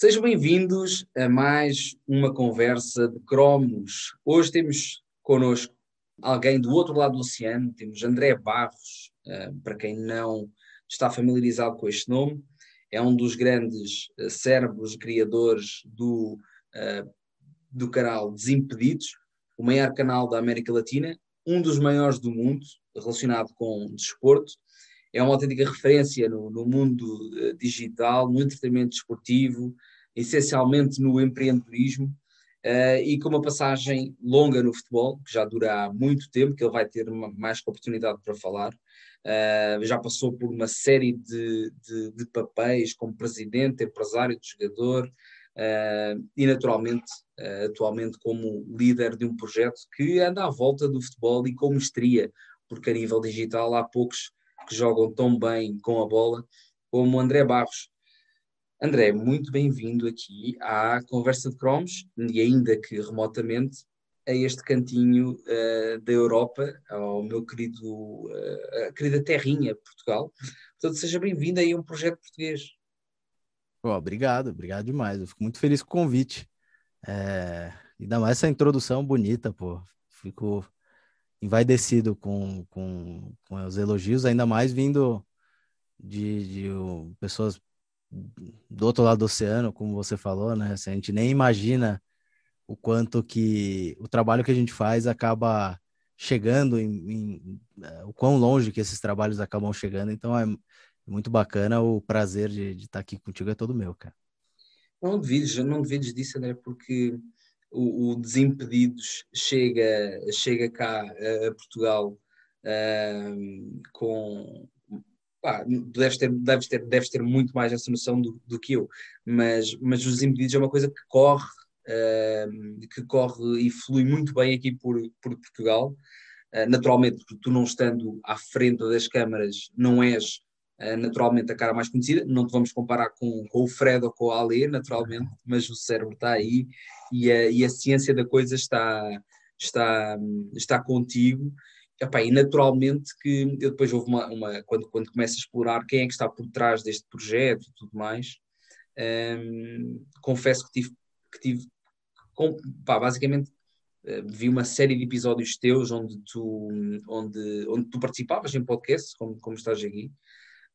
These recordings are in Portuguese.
Sejam bem-vindos a mais uma conversa de cromos. Hoje temos connosco alguém do outro lado do oceano, temos André Barros, uh, para quem não está familiarizado com este nome, é um dos grandes uh, cérebros criadores do, uh, do canal Desimpedidos, o maior canal da América Latina, um dos maiores do mundo relacionado com desporto, é uma autêntica referência no, no mundo digital, no entretenimento desportivo, essencialmente no empreendedorismo, uh, e com uma passagem longa no futebol, que já dura há muito tempo, que ele vai ter uma, mais oportunidade para falar. Uh, já passou por uma série de, de, de papéis como presidente, empresário, de jogador, e naturalmente, atualmente, como líder de um projeto que anda à volta do futebol e com mestria, porque a nível digital há poucos que jogam tão bem com a bola como André Barros. André, muito bem-vindo aqui à Conversa de Cromos e ainda que remotamente a este cantinho uh, da Europa, ao meu querido, uh, querida terrinha, Portugal. Portanto, seja bem-vindo aí a um projeto português. Oh, obrigado, obrigado demais. Eu fico muito feliz com o convite. É... Ainda mais essa introdução bonita, pô. Fico envaidecido com, com, com os elogios, ainda mais vindo de, de uh, pessoas do outro lado do oceano, como você falou, né? Se a gente nem imagina o quanto que o trabalho que a gente faz acaba chegando em, em uh, o quão longe que esses trabalhos acabam chegando. Então é muito bacana, o prazer de, estar aqui contigo é todo meu, cara. Não duvides, não duvides disso, André, porque o, o Desimpedidos chega, chega cá a, Portugal uh, com. Pá, deves, ter, deves, ter, deves ter muito mais essa noção do, do que eu, mas, mas os Desimpedidos é uma coisa que corre, uh, que corre e flui muito bem aqui por, por Portugal. Uh, naturalmente, tu não estando à frente das câmaras, não és Uh, naturalmente a cara mais conhecida, não te vamos comparar com, com o Fred ou com o Ale, naturalmente, mas o cérebro está aí e a, e a ciência da coisa está, está, está contigo. Epá, e naturalmente que eu depois houve uma, uma, quando, quando começo a explorar quem é que está por trás deste projeto e tudo mais, um, confesso que tive, que tive com, pá, basicamente uh, vi uma série de episódios teus onde tu, onde, onde tu participavas em podcast, como, como estás aqui,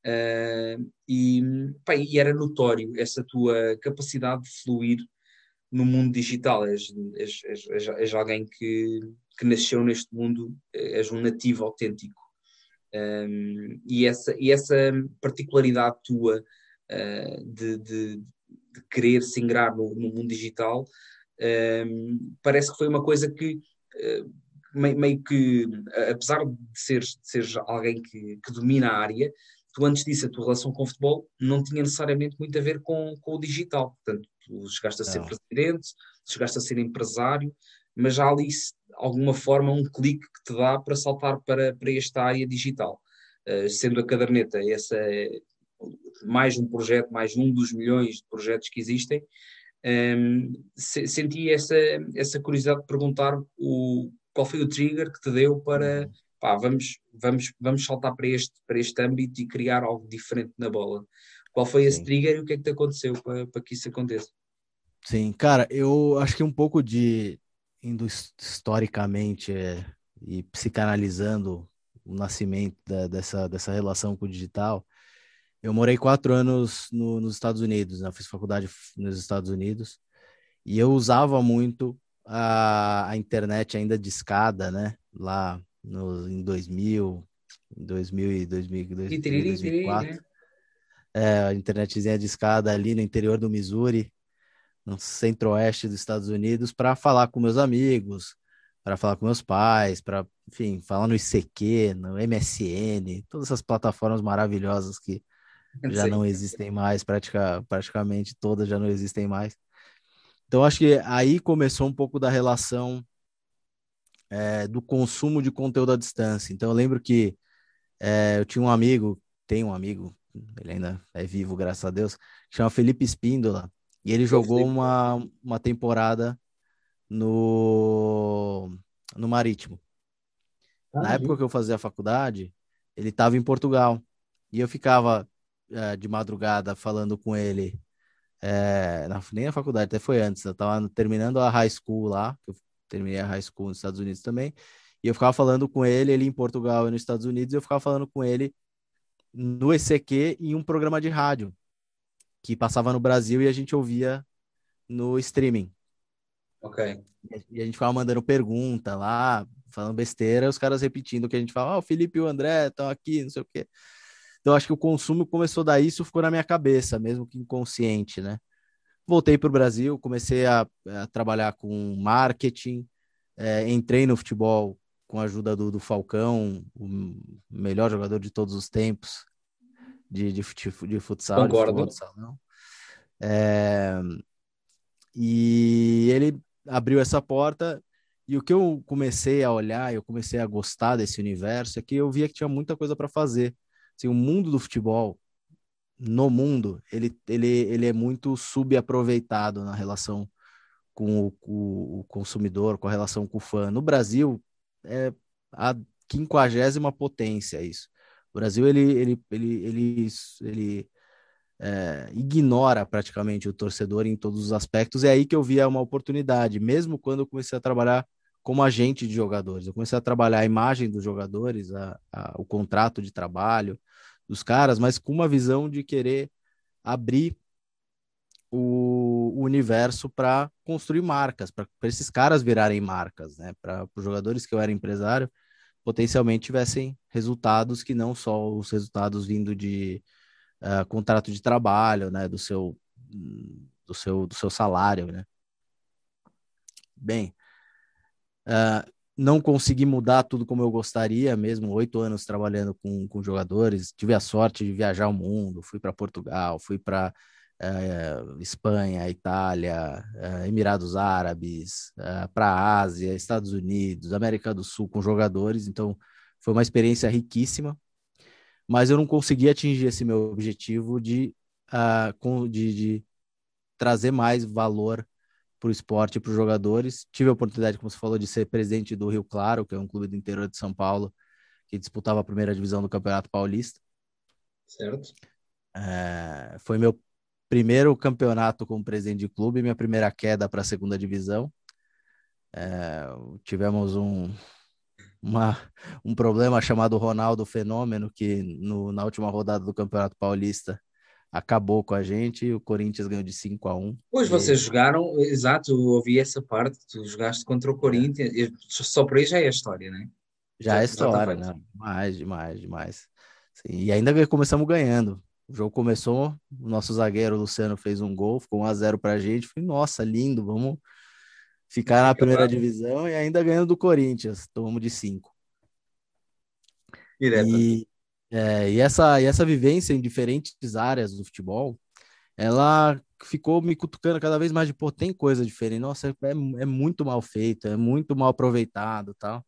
uh, e, pá, e era notório essa tua capacidade de fluir no mundo digital, és, és, és, és alguém que, que nasceu neste mundo, és um nativo autêntico. Um, e, essa, e essa particularidade tua uh, de, de, de, querer se ingrar no, no mundo digital um, parece que foi uma coisa que uh, meio, meio, que, apesar de seres, de seres alguém que, que domina a área, tu antes disso, a tua relação com o futebol não tinha necessariamente muito a ver com, com o digital. Portanto, tu chegaste a ser não. presidente, chegaste a ser empresário, mas há ali, de alguma forma, um clique que te dá para saltar para, para esta área digital. Uh, sendo a caderneta essa é mais um projeto, mais um dos milhões de projetos que existem, um, ehm, se, senti essa, essa curiosidade de perguntar o, qual foi o trigger que te deu para, uhum pá, vamos, vamos, vamos saltar para este, para este âmbito e criar algo diferente na bola. Qual foi esse Sim. trigger e o que é que te aconteceu para, que isso aconteça? Sim, cara, eu acho que um pouco de indo historicamente é, e psicanalizando o nascimento da, dessa, dessa relação com o digital, eu morei quatro anos no, nos Estados Unidos, né? fiz faculdade nos Estados Unidos, e eu usava muito a, a internet ainda de escada, né? Lá no, em 2000, 2000 e 2000, 2004. É, a internetzinha de escada ali no interior do Missouri, no centro-oeste dos Estados Unidos, para falar com meus amigos, para falar com meus pais, para, enfim, falar no ICQ, no MSN, todas essas plataformas maravilhosas que já não existem mais, pratica, praticamente todas já não existem mais. Então, acho que aí começou um pouco da relação é, do consumo de conteúdo à distância. Então eu lembro que é, eu tinha um amigo, tem um amigo, ele ainda é vivo, graças a Deus, chama Felipe Espíndola, e ele jogou uma, uma temporada no, no Marítimo. Ah, Na época que eu fazia a faculdade, ele estava em Portugal, e eu ficava é, de madrugada falando com ele é, não, nem na faculdade, até foi antes. Eu tava terminando a high school lá, eu terminei a high school nos Estados Unidos também, e eu ficava falando com ele, ele em Portugal e nos Estados Unidos, e eu ficava falando com ele no ECQ em um programa de rádio que passava no Brasil e a gente ouvia no streaming. Ok. E a gente ficava mandando pergunta lá, falando besteira, os caras repetindo o que a gente fala, ah, o Felipe e o André estão aqui, não sei o quê. Então, acho que o consumo começou daí, isso ficou na minha cabeça, mesmo que inconsciente, né? Voltei para o Brasil, comecei a, a, trabalhar com marketing, é, entrei no futebol com a ajuda do, do, Falcão, o melhor jogador de todos os tempos de, de, de futsal. Concordo. De futebol, é, e ele abriu essa porta e o que eu comecei a olhar, eu comecei a gostar desse universo, é que eu via que tinha muita coisa para fazer. Assim, o mundo do futebol, no mundo, ele, ele, ele é muito subaproveitado na relação com o, o, o, consumidor, com a relação com o fã. No Brasil, é a quinquagésima potência isso. O Brasil, ele, ele, ele, ele, ele é, ignora praticamente o torcedor em todos os aspectos. É aí que eu via uma oportunidade, mesmo quando eu comecei a trabalhar como agente de jogadores. Eu comecei a trabalhar a imagem dos jogadores, a, a, o contrato de trabalho dos caras, mas com uma visão de querer abrir o, o universo para construir marcas, para esses caras virarem marcas, né? Para os jogadores que eu era empresário potencialmente tivessem resultados que não só os resultados vindo de uh, contrato de trabalho, né? Do seu do seu do seu salário, né? Bem, Uh, não consegui mudar tudo como eu gostaria, mesmo oito anos trabalhando com, com jogadores. Tive a sorte de viajar o mundo, fui para Portugal, fui para uh, eh, Espanha, Itália, uh, Emirados Árabes, uh, para a Ásia, Estados Unidos, América do Sul com jogadores. Então, foi uma experiência riquíssima, mas eu não consegui atingir esse meu objetivo de, com, de, de trazer mais valor para o esporte e para os jogadores. Tive a oportunidade, como você falou, de ser presidente do Rio Claro, que é um clube do interior de São Paulo, que disputava a primeira divisão do Campeonato Paulista. Certo. Foi meu primeiro campeonato como presidente de clube, minha primeira queda para a segunda divisão. É, tivemos um, uma, um problema chamado Ronaldo Fenômeno, que no, na última rodada do Campeonato Paulista acabou com a gente e o Corinthians ganhou de 5 a 1 Pois vocês jogaram, exato, eu ouvi essa parte, tu jogaste contra o Corinthians, só por aí já é a história, né? Já, já é história, né? Demais, demais, demais. Sim, e ainda começamos ganhando. O jogo começou, o nosso zagueiro Luciano fez um gol, ficou 1 a 0 pra gente. Falei, nossa, lindo, vamos ficar na primeira divisão e ainda ganhando do Corinthians. Tomamos de 5. Direto. E, é, e, essa, e essa vivência em diferentes áreas do futebol, ela ficou me cutucando cada vez mais de, pô, tem coisa diferente. Nossa, é, é muito mal feito, é muito mal aproveitado tal.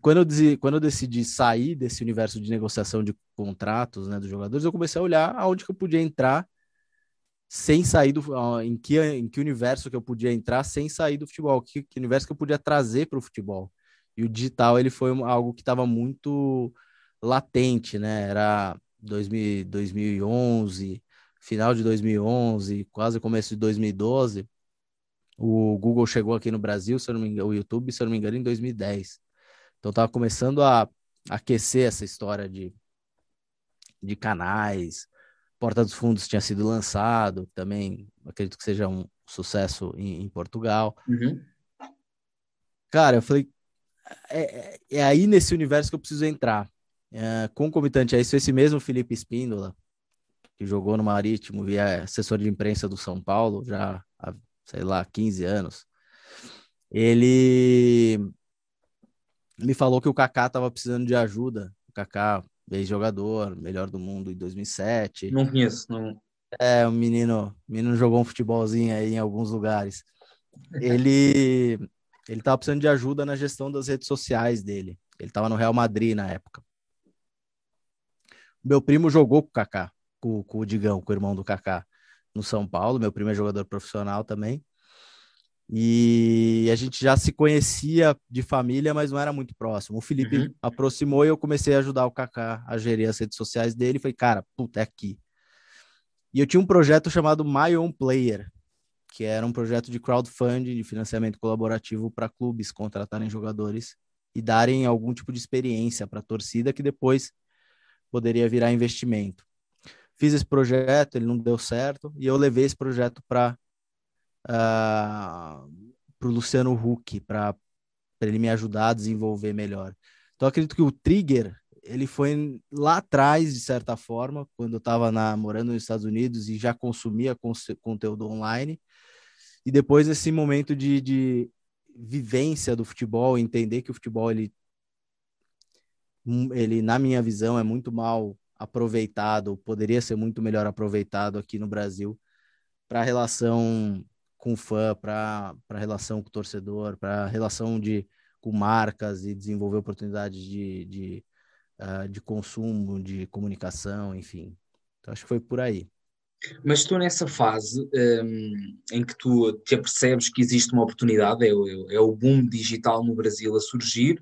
Quando eu, decidi, quando eu decidi sair desse universo de negociação de contratos né, dos jogadores, eu comecei a olhar aonde que eu podia entrar sem sair do em que em que universo que eu podia entrar sem sair do futebol, que, que universo que eu podia trazer para o futebol. E o digital ele foi algo que estava muito latente, né? Era 2000, 2011, final de 2011, quase começo de 2012. O Google chegou aqui no Brasil, se eu não me engano, o YouTube, se eu não me engano, em 2010. Então estava começando a aquecer essa história de, de canais. Porta dos Fundos tinha sido lançado, também acredito que seja um sucesso em, em Portugal. Uhum. Cara, eu falei, é, é, é aí nesse universo que eu preciso entrar. É, concomitante a isso, esse mesmo Felipe Espíndola, que jogou no Marítimo e é assessor de imprensa do São Paulo já há, sei lá, 15 anos, ele me falou que o Kaká estava precisando de ajuda. O Kaká, ex-jogador, melhor do mundo em 2007. Não conheço, não. É, o menino, o menino jogou um futebolzinho aí em alguns lugares. Ele ele estava precisando de ajuda na gestão das redes sociais dele. Ele estava no Real Madrid na época. Meu primo jogou com o Kaká, com, com o Digão, com o irmão do Kaká, no São Paulo. Meu primo é jogador profissional também. E a gente já se conhecia de família, mas não era muito próximo. O Felipe uhum. aproximou e eu comecei a ajudar o Kaká a gerir as redes sociais dele. Falei, cara, puta, é aqui. E eu tinha um projeto chamado My Own Player, que era um projeto de crowdfunding, de financiamento colaborativo para clubes contratarem jogadores e darem algum tipo de experiência para a torcida que depois poderia virar investimento. Fiz esse projeto, ele não deu certo, e eu levei esse projeto para uh, ah, o Luciano Huck, para ele me ajudar a desenvolver melhor. Então, acredito que o trigger ele foi lá atrás, de certa forma, quando eu estava morando nos Estados Unidos e já consumia conteúdo online. E depois esse momento de, de vivência do futebol, entender que o futebol, ele, ele, na minha visão, é muito mal aproveitado, poderia ser muito melhor aproveitado aqui no Brasil para a relação com o fã, para a relação com o torcedor, para a relação de, com marcas e desenvolver oportunidades de, de, uh, de consumo, de comunicação, enfim. Então, acho que foi por aí. Mas tu nessa fase um, em que tu te apercebes que existe uma oportunidade, é o, é o boom digital no Brasil a surgir,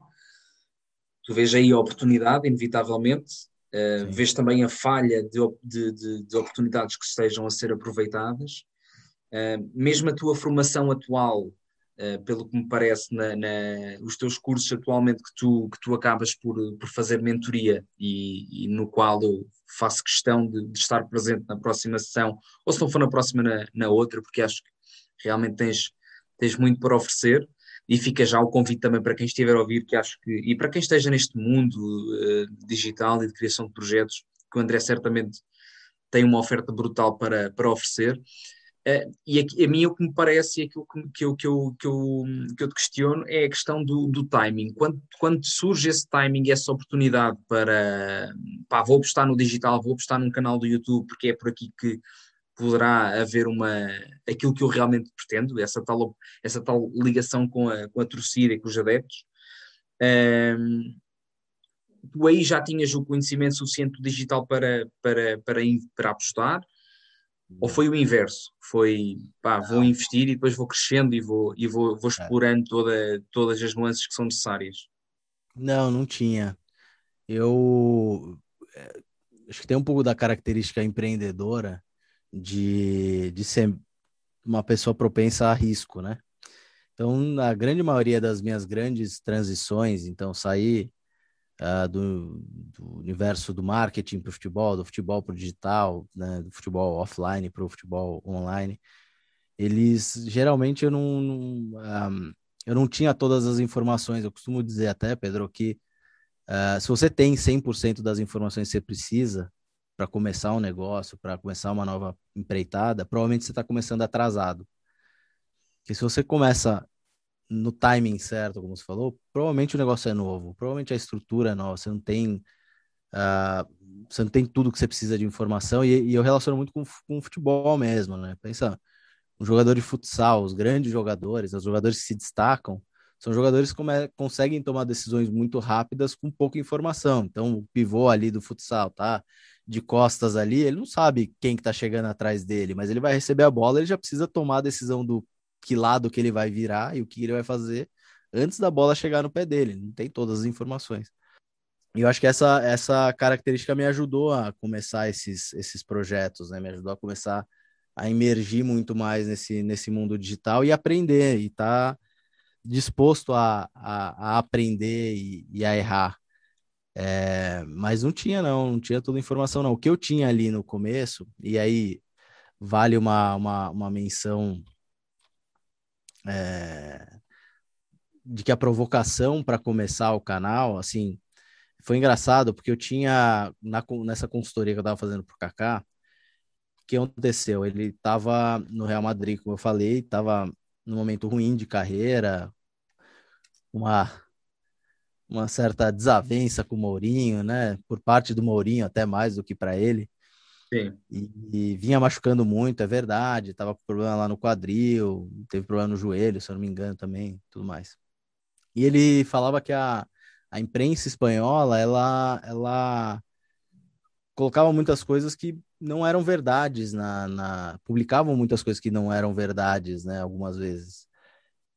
tu vês aí a oportunidade, inevitavelmente, uh, vês também a falha de, de, de, de, oportunidades que estejam a ser aproveitadas, mesmo a tua formação atual Uh, pelo que me parece, na, na, os teus cursos atualmente que tu, que tu acabas por, por fazer mentoria e, e no qual eu faço questão de, de, estar presente na próxima sessão, ou se não for na próxima, na, na outra, porque acho que realmente tens, tens muito para oferecer. E fica já o convite também para quem estiver a ouvir, que acho que, e para quem esteja neste mundo uh, digital e de criação de projetos, que o André certamente tem uma oferta brutal para, para oferecer. Uh, e a, a, mim o que me parece e aquilo que, eu, que, eu, que, eu, que eu te questiono é a questão do, do timing. Quando, quando surge esse timing, essa oportunidade para pá, vou apostar no digital, vou apostar num canal do YouTube, porque é por aqui que poderá haver uma aquilo que eu realmente pretendo, essa tal, essa tal ligação com a, com a torcida e com os adeptos. Um, tu aí já tinhas o conhecimento suficiente do digital para, para, para, para apostar, ou foi o inverso? Foi, pá, vou investir e depois vou crescendo e vou, e vou, vou é. explorando toda, todas as nuances que são necessárias? Não, não tinha. Eu é, acho que tem um pouco da característica empreendedora de, de ser uma pessoa propensa a risco, né? Então, na grande maioria das minhas grandes transições, então sair uh, do, do, universo do marketing para o futebol, do futebol para o digital, né, do futebol offline para o futebol online, eles geralmente eu não, não um, ah, eu não tinha todas as informações. Eu costumo dizer até, Pedro, que uh, se você tem 100% das informações que você precisa para começar um negócio, para começar uma nova empreitada, provavelmente você está começando atrasado. Porque se você começa no timing certo, como você falou, provavelmente o negócio é novo, provavelmente a estrutura é nova, você não tem, uh, você não tem tudo que você precisa de informação, e, e eu relaciono muito com, com futebol mesmo, né? Pensa, um jogador de futsal, os grandes jogadores, os jogadores que se destacam, são jogadores que conseguem tomar decisões muito rápidas com pouca informação. Então, o pivô ali do futsal, tá? De costas ali, ele não sabe quem que tá chegando atrás dele, mas ele vai receber a bola, ele já precisa tomar a decisão do que lado que ele vai virar e o que ele vai fazer antes da bola chegar no pé dele. Não tem todas as informações. E eu acho que essa, essa característica me ajudou a começar esses, esses projetos, né? Me ajudou a começar a emergir muito mais nesse, nesse mundo digital e aprender, e estar tá disposto a, a, a aprender e, e, a errar. É, mas não tinha, não, não tinha toda a informação, não. O que eu tinha ali no começo, e aí vale uma, uma, uma menção é, de que a provocação para começar o canal, assim, foi engraçado, porque eu tinha, na, nessa consultoria que eu estava fazendo para o Kaká, o que aconteceu? Ele estava no Real Madrid, como eu falei, estava num momento ruim de carreira, uma, uma certa desavença com o Mourinho, né? Por parte do Mourinho, até mais do que para ele. Sim. E, e, vinha machucando muito, é verdade. Tava com problema lá no quadril, teve problema no joelho, se eu não me engano também, tudo mais. E ele falava que a, a imprensa espanhola, ela, ela colocava muitas coisas que não eram verdades na, na publicavam muitas coisas que não eram verdades, né, algumas vezes.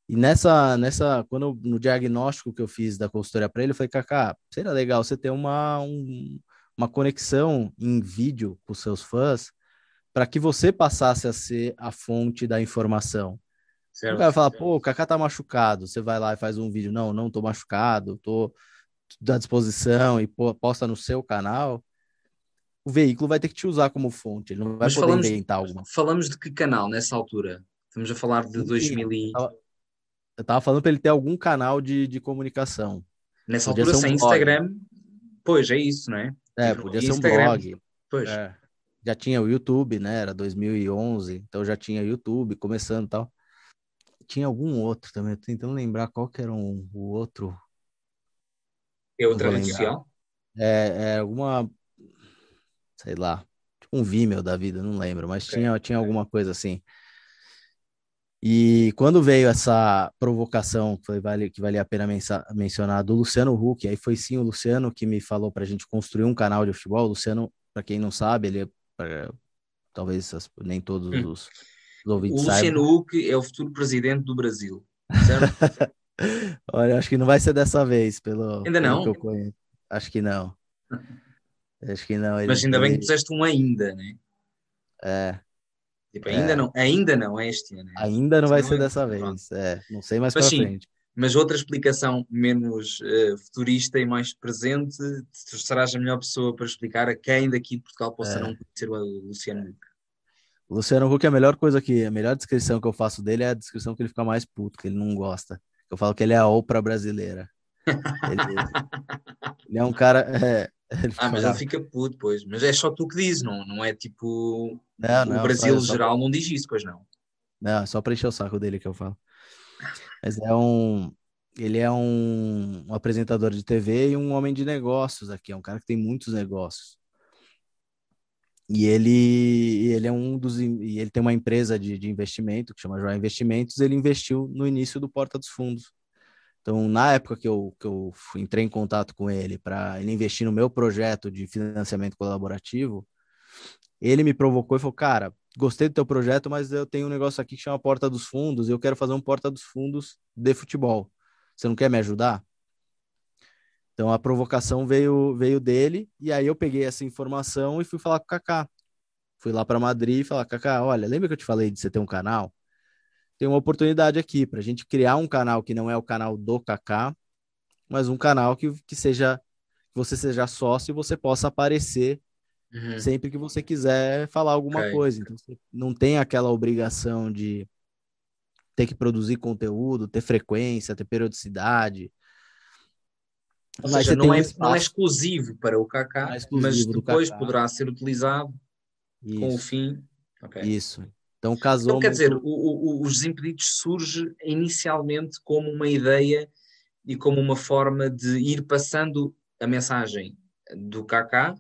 E nessa, nessa, quando no diagnóstico que eu fiz da consultoria para ele, eu falei, Kaká, seria legal você ter uma, um, uma conexão em vídeo com seus fãs para que você passasse a ser a fonte da informação. Certo, o cara vai falar, pô, o Kaká tá machucado. Você vai lá e faz um vídeo, não, não tô machucado, tô à disposição e posta no seu canal. O veículo vai ter que te usar como fonte, ele não vai Mas poder falamos, inventar alguma. Falamos de que canal nessa altura? Estamos a falar de Sim, 2000 e... Eu tava falando para ele ter algum canal de, de comunicação. Nessa podia altura, sem um Instagram, pois é isso, não é? É, podia ser um blog. Pois. É. Já tinha o YouTube, né? Era 2011, então já tinha YouTube começando e tal. Tinha algum outro também, tô tentando lembrar qual que era um, o outro. É outra rede social? É, é alguma, sei lá, tipo um Vimeo da vida, não lembro, mas okay. tinha, tinha alguma coisa assim. E quando veio essa provocação que, vale, que valia a pena mencionar do Luciano Huck, aí foi sim o Luciano que me falou para a gente construir um canal de futebol. O Luciano, para quem não sabe, ele é, pra, talvez nem todos hum. os, os ouvintes O Luciano Huck é o futuro presidente do Brasil, certo? Olha, acho que não vai ser dessa vez, pelo, ainda não? Pelo que eu conheço. Acho que não. Acho que não. Ele, Mas ainda bem que puseste um ainda, né? É. Tipo, ainda, é. não, ainda não é este ano. Né? Ainda não vai ser é dessa vez. É, não sei mais para frente. Mas outra explicação menos uh, futurista e mais presente, tu serás a melhor pessoa para explicar a quem daqui de Portugal possa é. não conhecer o Luciano Huck. O Luciano Huck, a melhor coisa que, a melhor descrição que eu faço dele é a descrição que ele fica mais puto, que ele não gosta. Eu falo que ele é a Oprah brasileira. ele, ele, é um cara. É, ah, mas ele fica puto, pois. Mas é só tu que dizes, não, não é tipo. Não, não, o Brasil só, geral só... não diz isso, pois não. Não, é só para encher o saco dele que eu falo. Mas é um. Ele é um, um, apresentador de TV e um homem de negócios aqui. É um cara que tem muitos negócios. E ele, ele é um dos. E ele tem uma empresa de, de investimento que chama Joia Investimentos. Ele investiu no início do Porta dos Fundos. Então, na época que eu, que eu entrei em contato com ele para ele investir no meu projeto de financiamento colaborativo, ele me provocou e falou: Cara, gostei do teu projeto, mas eu tenho um negócio aqui que chama Porta dos Fundos, e eu quero fazer um Porta dos Fundos de futebol. Você não quer me ajudar? Então a provocação veio, veio dele, e aí eu peguei essa informação e fui falar com o Kaká. Fui lá para Madrid e falar: Kaká, olha, lembra que eu te falei de você ter um canal? tem uma oportunidade aqui para a gente criar um canal que não é o canal do Kaká, mas um canal que, que seja que você seja sócio e você possa aparecer uhum. sempre que você quiser falar alguma okay. coisa. Então você não tem aquela obrigação de ter que produzir conteúdo, ter frequência, ter periodicidade. Ou mas seja, não, é, um não é exclusivo para o Kaká, é mas depois poderá ser utilizado Isso. com o fim. Okay. Isso. Então casou. Então, quer muito... dizer, o, o, os Desimpedidos surge inicialmente como uma ideia e como uma forma de ir passando a mensagem do Kaká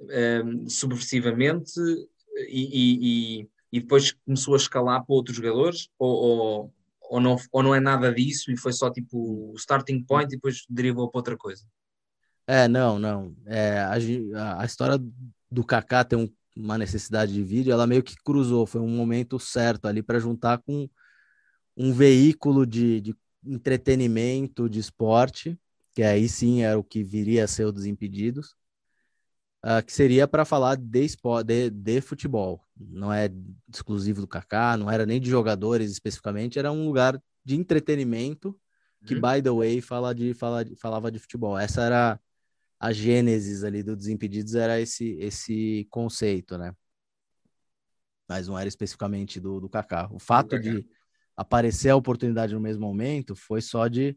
um, ehm, subversivamente e, e, e, depois começou a escalar para outros jogadores ou, ou, ou, não, ou não é nada disso e foi só tipo o starting point e depois derivou para outra coisa? É, não, não. É, a, a história do Kaká tem um uma necessidade de vídeo, ela meio que cruzou, foi um momento certo ali para juntar com um veículo de, de entretenimento, de esporte, que aí sim era o que viria a ser o Desimpedidos, uh, que seria para falar de, de, de futebol. Não é exclusivo do Kaká, não era nem de jogadores especificamente, era um lugar de entretenimento que, uhum. by the way, fala de, fala, falava de futebol. Essa era a gênesis ali do Desimpedidos era esse, esse conceito, né? Mas não era especificamente do, do Kaká. O fato de aparecer a oportunidade no mesmo momento foi só de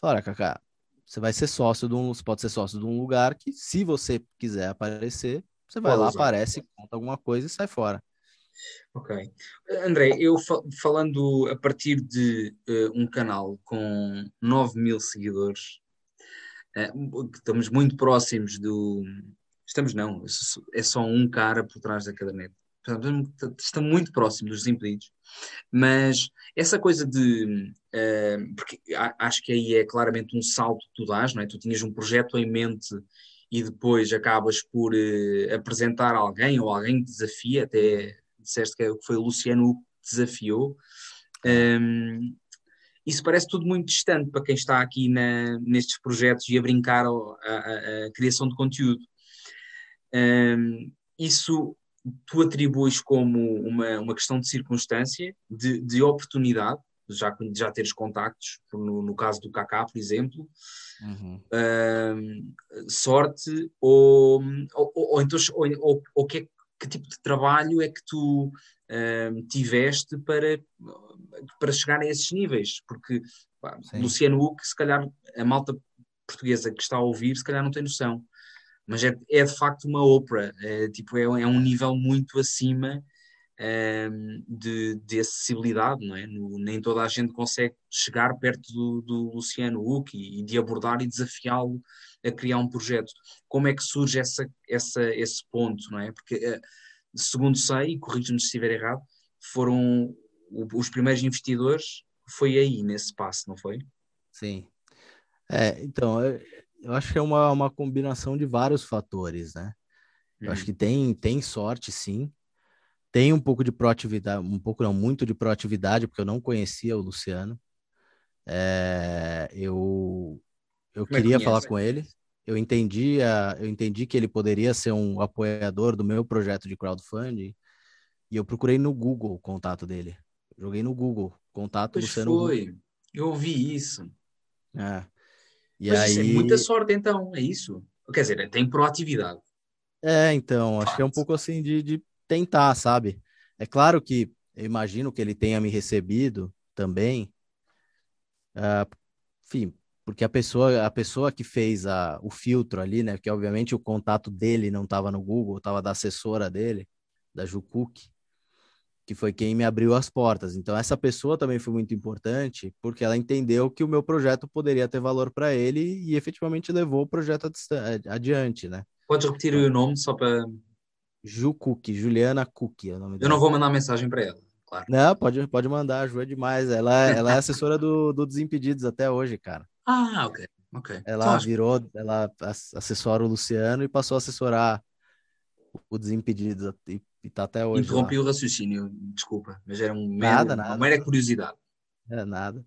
falar, Kaká, você vai ser sócio de um, você pode ser sócio de um lugar que, se você quiser aparecer, você vai pode lá, usar. aparece, conta alguma coisa e sai fora. Ok. André, eu falando a partir de uh, um canal com 9 mil seguidores, é, estamos muito próximos do. Estamos não, é só um cara por trás da caderneta. Estamos muito próximos dos desimpedidos, mas essa coisa de. Porque acho que aí é claramente um salto que tu dás, não é? Tu tinhas um projeto em mente e depois acabas por uh, apresentar alguém ou alguém que desafia, até disseste que foi o Luciano que desafiou. Isso parece tudo muito distante para quem está aqui na, nestes projetos e a brincar a, a, a criação de conteúdo. Isso tu atribuis como uma, uma questão de circunstância, de, de oportunidade, já, já teres contactos, no, no caso do Kaká, por exemplo, uhum. uh, sorte, ou, ou, ou, então, ou, ou, que, é, que, tipo de trabalho é que tu uh, tiveste para, para chegar a esses níveis? Porque pá, Luciano Huck, se calhar a malta portuguesa que está a ouvir, se calhar não tem noção. Mas é, é de facto uma ópera, é, tipo, é, é um nível muito acima um, de, de, acessibilidade, não é? No, nem toda a gente consegue chegar perto do, do Luciano Huck e, e, de abordar e desafiá-lo a criar um projeto. Como é que surge essa, essa, esse ponto, não é? Porque, uh, segundo sei, e corrijo-me se estiver errado, foram os primeiros investidores, foi aí, nesse passo, não foi? Sim. É, então, eu, eu acho que é uma, uma combinação de vários fatores, né? Eu hum. acho que tem, tem sorte, sim, tem um pouco de proatividade, um pouco não, muito de proatividade, porque eu não conhecia o Luciano. É, eu eu é queria é falar com ele. Eu entendi, a, eu entendi que ele poderia ser um apoiador do meu projeto de crowdfunding e eu procurei no Google o contato dele. Joguei no Google, contato pois Luciano. Foi, eu ouvi isso. É. E Mas aí... é muita sorte, então, é isso? Quer dizer, tem proatividade. É, então, acho que é um pouco assim de, de tentar, sabe? É claro que eu imagino que ele tenha me recebido também, uh, enfim, porque a pessoa, a pessoa que fez a, o filtro ali, né? Que obviamente o contato dele não estava no Google, estava da assessora dele, da Jukuk, que foi quem me abriu as portas. Então essa pessoa também foi muito importante, porque ela entendeu que o meu projeto poderia ter valor para ele e efetivamente levou o projeto adiante, né? Pode repetir o nome só para Ju Cook, Juliana Cook é o nome dela. Eu não vou mandar mensagem para ela, claro. Não, pode, pode mandar, a Ju é demais. Ela, ela é assessora do, do Desimpedidos até hoje, cara. Ah, ok. ok. Ela então, virou, ela assessora o Luciano e passou a assessorar o Desimpedidos e, e tá até hoje. Interrompi lá. o raciocínio, desculpa, mas era um mero, nada, nada. uma mera curiosidade. É nada.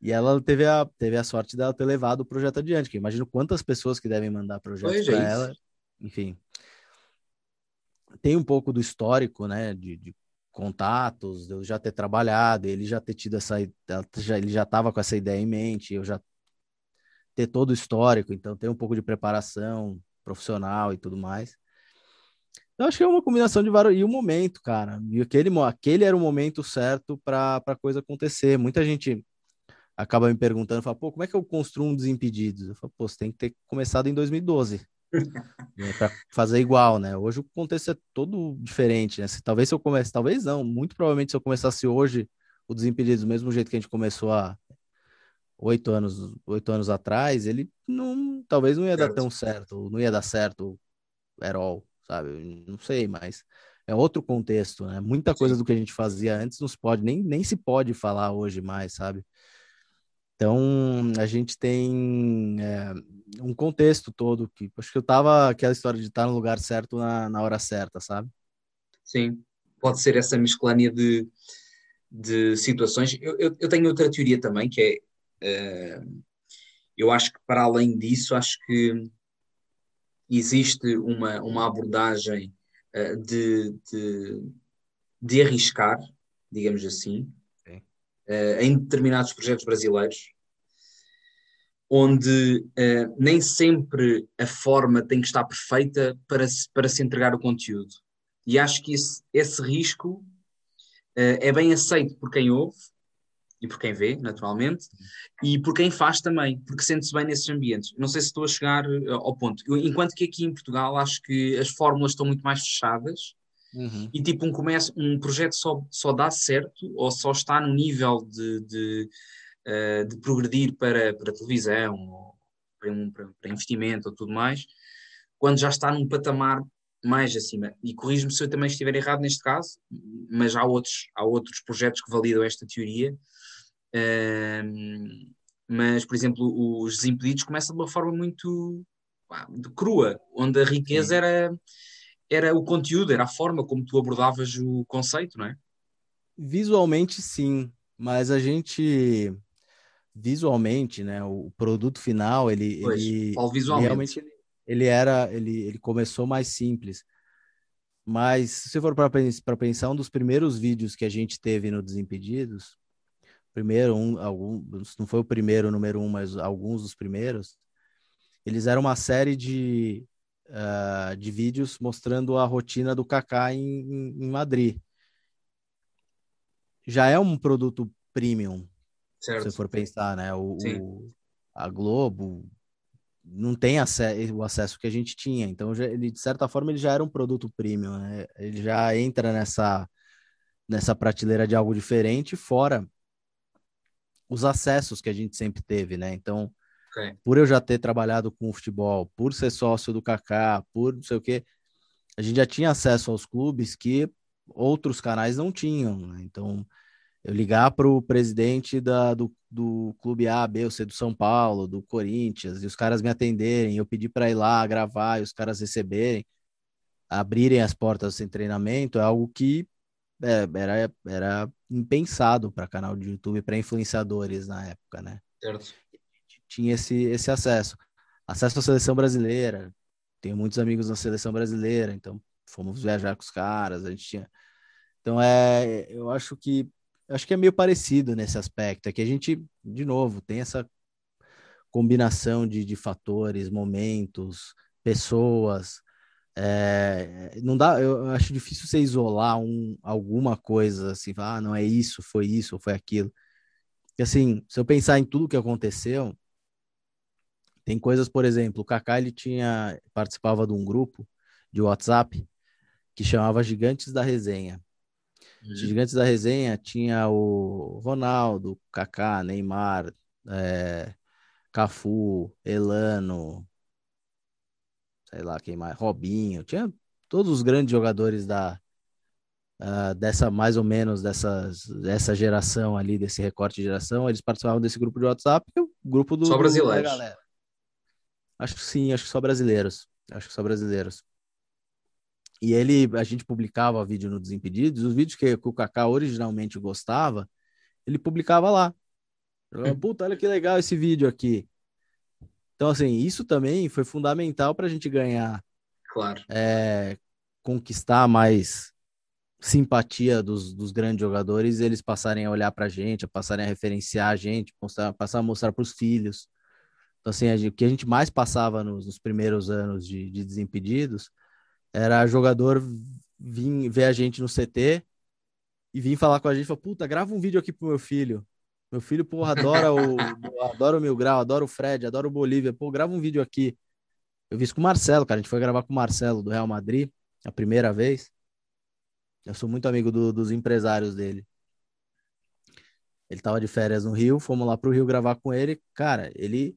E ela teve a, teve a sorte dela ter levado o projeto adiante, que imagino quantas pessoas que devem mandar projetos para é ela. Enfim tem um pouco do histórico, né, de, de contatos, eu já ter trabalhado, ele já ter tido essa, ele já estava com essa ideia em mente, eu já ter todo o histórico, então tem um pouco de preparação profissional e tudo mais. Eu acho que é uma combinação de vários. E o momento, cara. E aquele, aquele era o momento certo para a coisa acontecer. Muita gente acaba me perguntando, fala, pô, como é que eu construo um Desimpedidos? Eu falo, pô, você tem que ter começado em 2012 né, para fazer igual, né? Hoje o contexto é todo diferente, né? Se, talvez se eu comece, talvez não, muito provavelmente se eu começasse hoje o Desimpedidos do mesmo jeito que a gente começou há oito anos, oito anos atrás, ele não, talvez não ia certo. dar tão certo, não ia dar certo at all, sabe? Não sei, mas é outro contexto, né? Muita coisa do que a gente fazia antes não se pode, nem, nem se pode falar hoje mais, sabe? Então, a gente tem é, um contexto todo que acho que eu tava aquela história de estar no lugar certo na, na hora certa, sabe? Sim, pode ser essa mesclânea de, de situações. Eu, eu, eu tenho outra teoria também, que é, uh, eu acho que para além disso, acho que existe uma, uma abordagem uh, de, de, de arriscar, digamos assim, uh, em determinados projetos brasileiros, onde uh, nem sempre a forma tem que estar perfeita para se, para se entregar o conteúdo. E acho que esse, esse risco uh, é bem aceito por quem ouve e por quem vê, naturalmente, e por quem faz também, porque sente-se bem nesses ambientes. Não sei se estou a chegar ao ponto. Enquanto que aqui em Portugal acho que as fórmulas estão muito mais fechadas Uhum. E tipo, um, começo, um projeto só, só dá certo ou só está no nível de, de, uh, de progredir para, para televisão ou para, um, para, para, investimento ou tudo mais, quando já está num patamar mais acima. E corrijo-me se eu também estiver errado neste caso, mas há outros, há outros projetos que validam esta teoria. Uh, mas, por exemplo, os Desimpedidos começam de uma forma muito pá, de crua, onde a riqueza Sim. era era o conteúdo, era a forma como tu abordavas o conceito, não é? Visualmente, sim, mas a gente visualmente, né, o produto final, ele, pois, ele, visualmente. realmente ele, ele era, ele, ele começou mais simples. Mas se você for para pensar, um dos primeiros vídeos que a gente teve no Desimpedidos, primeiro, um, algum, não foi o primeiro número um, mas alguns dos primeiros, eles eram uma série de, uh, de vídeos mostrando a rotina do Kaká em, em, em Madrid. Já é um produto premium, certo. se você for pensar, né? O, o a Globo não tem o acesso que a gente tinha. Então, já, ele, de certa forma, ele já era um produto premium, né? Ele já entra nessa, nessa prateleira de algo diferente, fora os acessos que a gente sempre teve, né? Então, okay. por eu já ter trabalhado com futebol, por ser sócio do Kaká, por não sei o quê, a gente já tinha acesso aos clubes que outros canais não tinham. Né? Então, eu ligar para o presidente da, do, do clube A, B ou C do São Paulo, do Corinthians, e os caras me atenderem, eu pedir para ir lá gravar e os caras receberem, abrirem as portas sem treinamento, é algo que é, era, era impensado para canal de YouTube, para influenciadores na época, né? Certo. Tinha esse, esse acesso. Acesso à seleção brasileira. Tenho muitos amigos na seleção brasileira, então fomos viajar com os caras, a gente tinha. Então, é, eu acho que acho que é meio parecido nesse aspecto, é que a gente, de novo, tem essa combinação de, de fatores, momentos, pessoas. É, não dá, eu acho difícil você isolar um, alguma coisa assim, ah, não é isso, foi isso, foi aquilo. E assim, se eu pensar em tudo que aconteceu, tem coisas, por exemplo, o Kaká ele tinha participava de um grupo de WhatsApp que chamava Gigantes da Resenha. Os uhum. gigantes da resenha tinha o Ronaldo, Kaká, Neymar, é, Cafu, Elano, sei lá quem mais, Robinho, tinha todos os grandes jogadores da uh, dessa mais ou menos dessas, dessa geração ali, desse recorte de geração, eles participavam desse grupo de WhatsApp, o grupo do só brasileiros. Do, galera. Acho que sim, acho que só brasileiros. Acho que só brasileiros. E ele, a gente publicava vídeo no Desimpedidos, os vídeos que, que o Kaká originalmente gostava, ele publicava lá. Falava, Puta, olha que legal esse vídeo aqui. Então, assim, isso também foi fundamental para a gente ganhar. Claro. É, conquistar mais simpatia dos, dos grandes jogadores, eles passarem a olhar para a gente, passarem a referenciar a gente, mostrar, passar a mostrar para os filhos. Então, assim, gente, o que a gente mais passava nos, nos primeiros anos de, de Desimpedidos era jogador vir ver a gente no CT e vir falar com a gente, falar, puta, grava um vídeo aqui pro meu filho. Meu filho, porra, adora o, adora o Mil Grau, adora o Fred, adora o Bolívia. Pô, grava um vídeo aqui. Eu vi isso com o Marcelo, cara. A gente foi gravar com o Marcelo do Real Madrid, a primeira vez. Eu sou muito amigo do, dos empresários dele. Ele tava de férias no Rio, fomos lá pro Rio gravar com ele. Cara, ele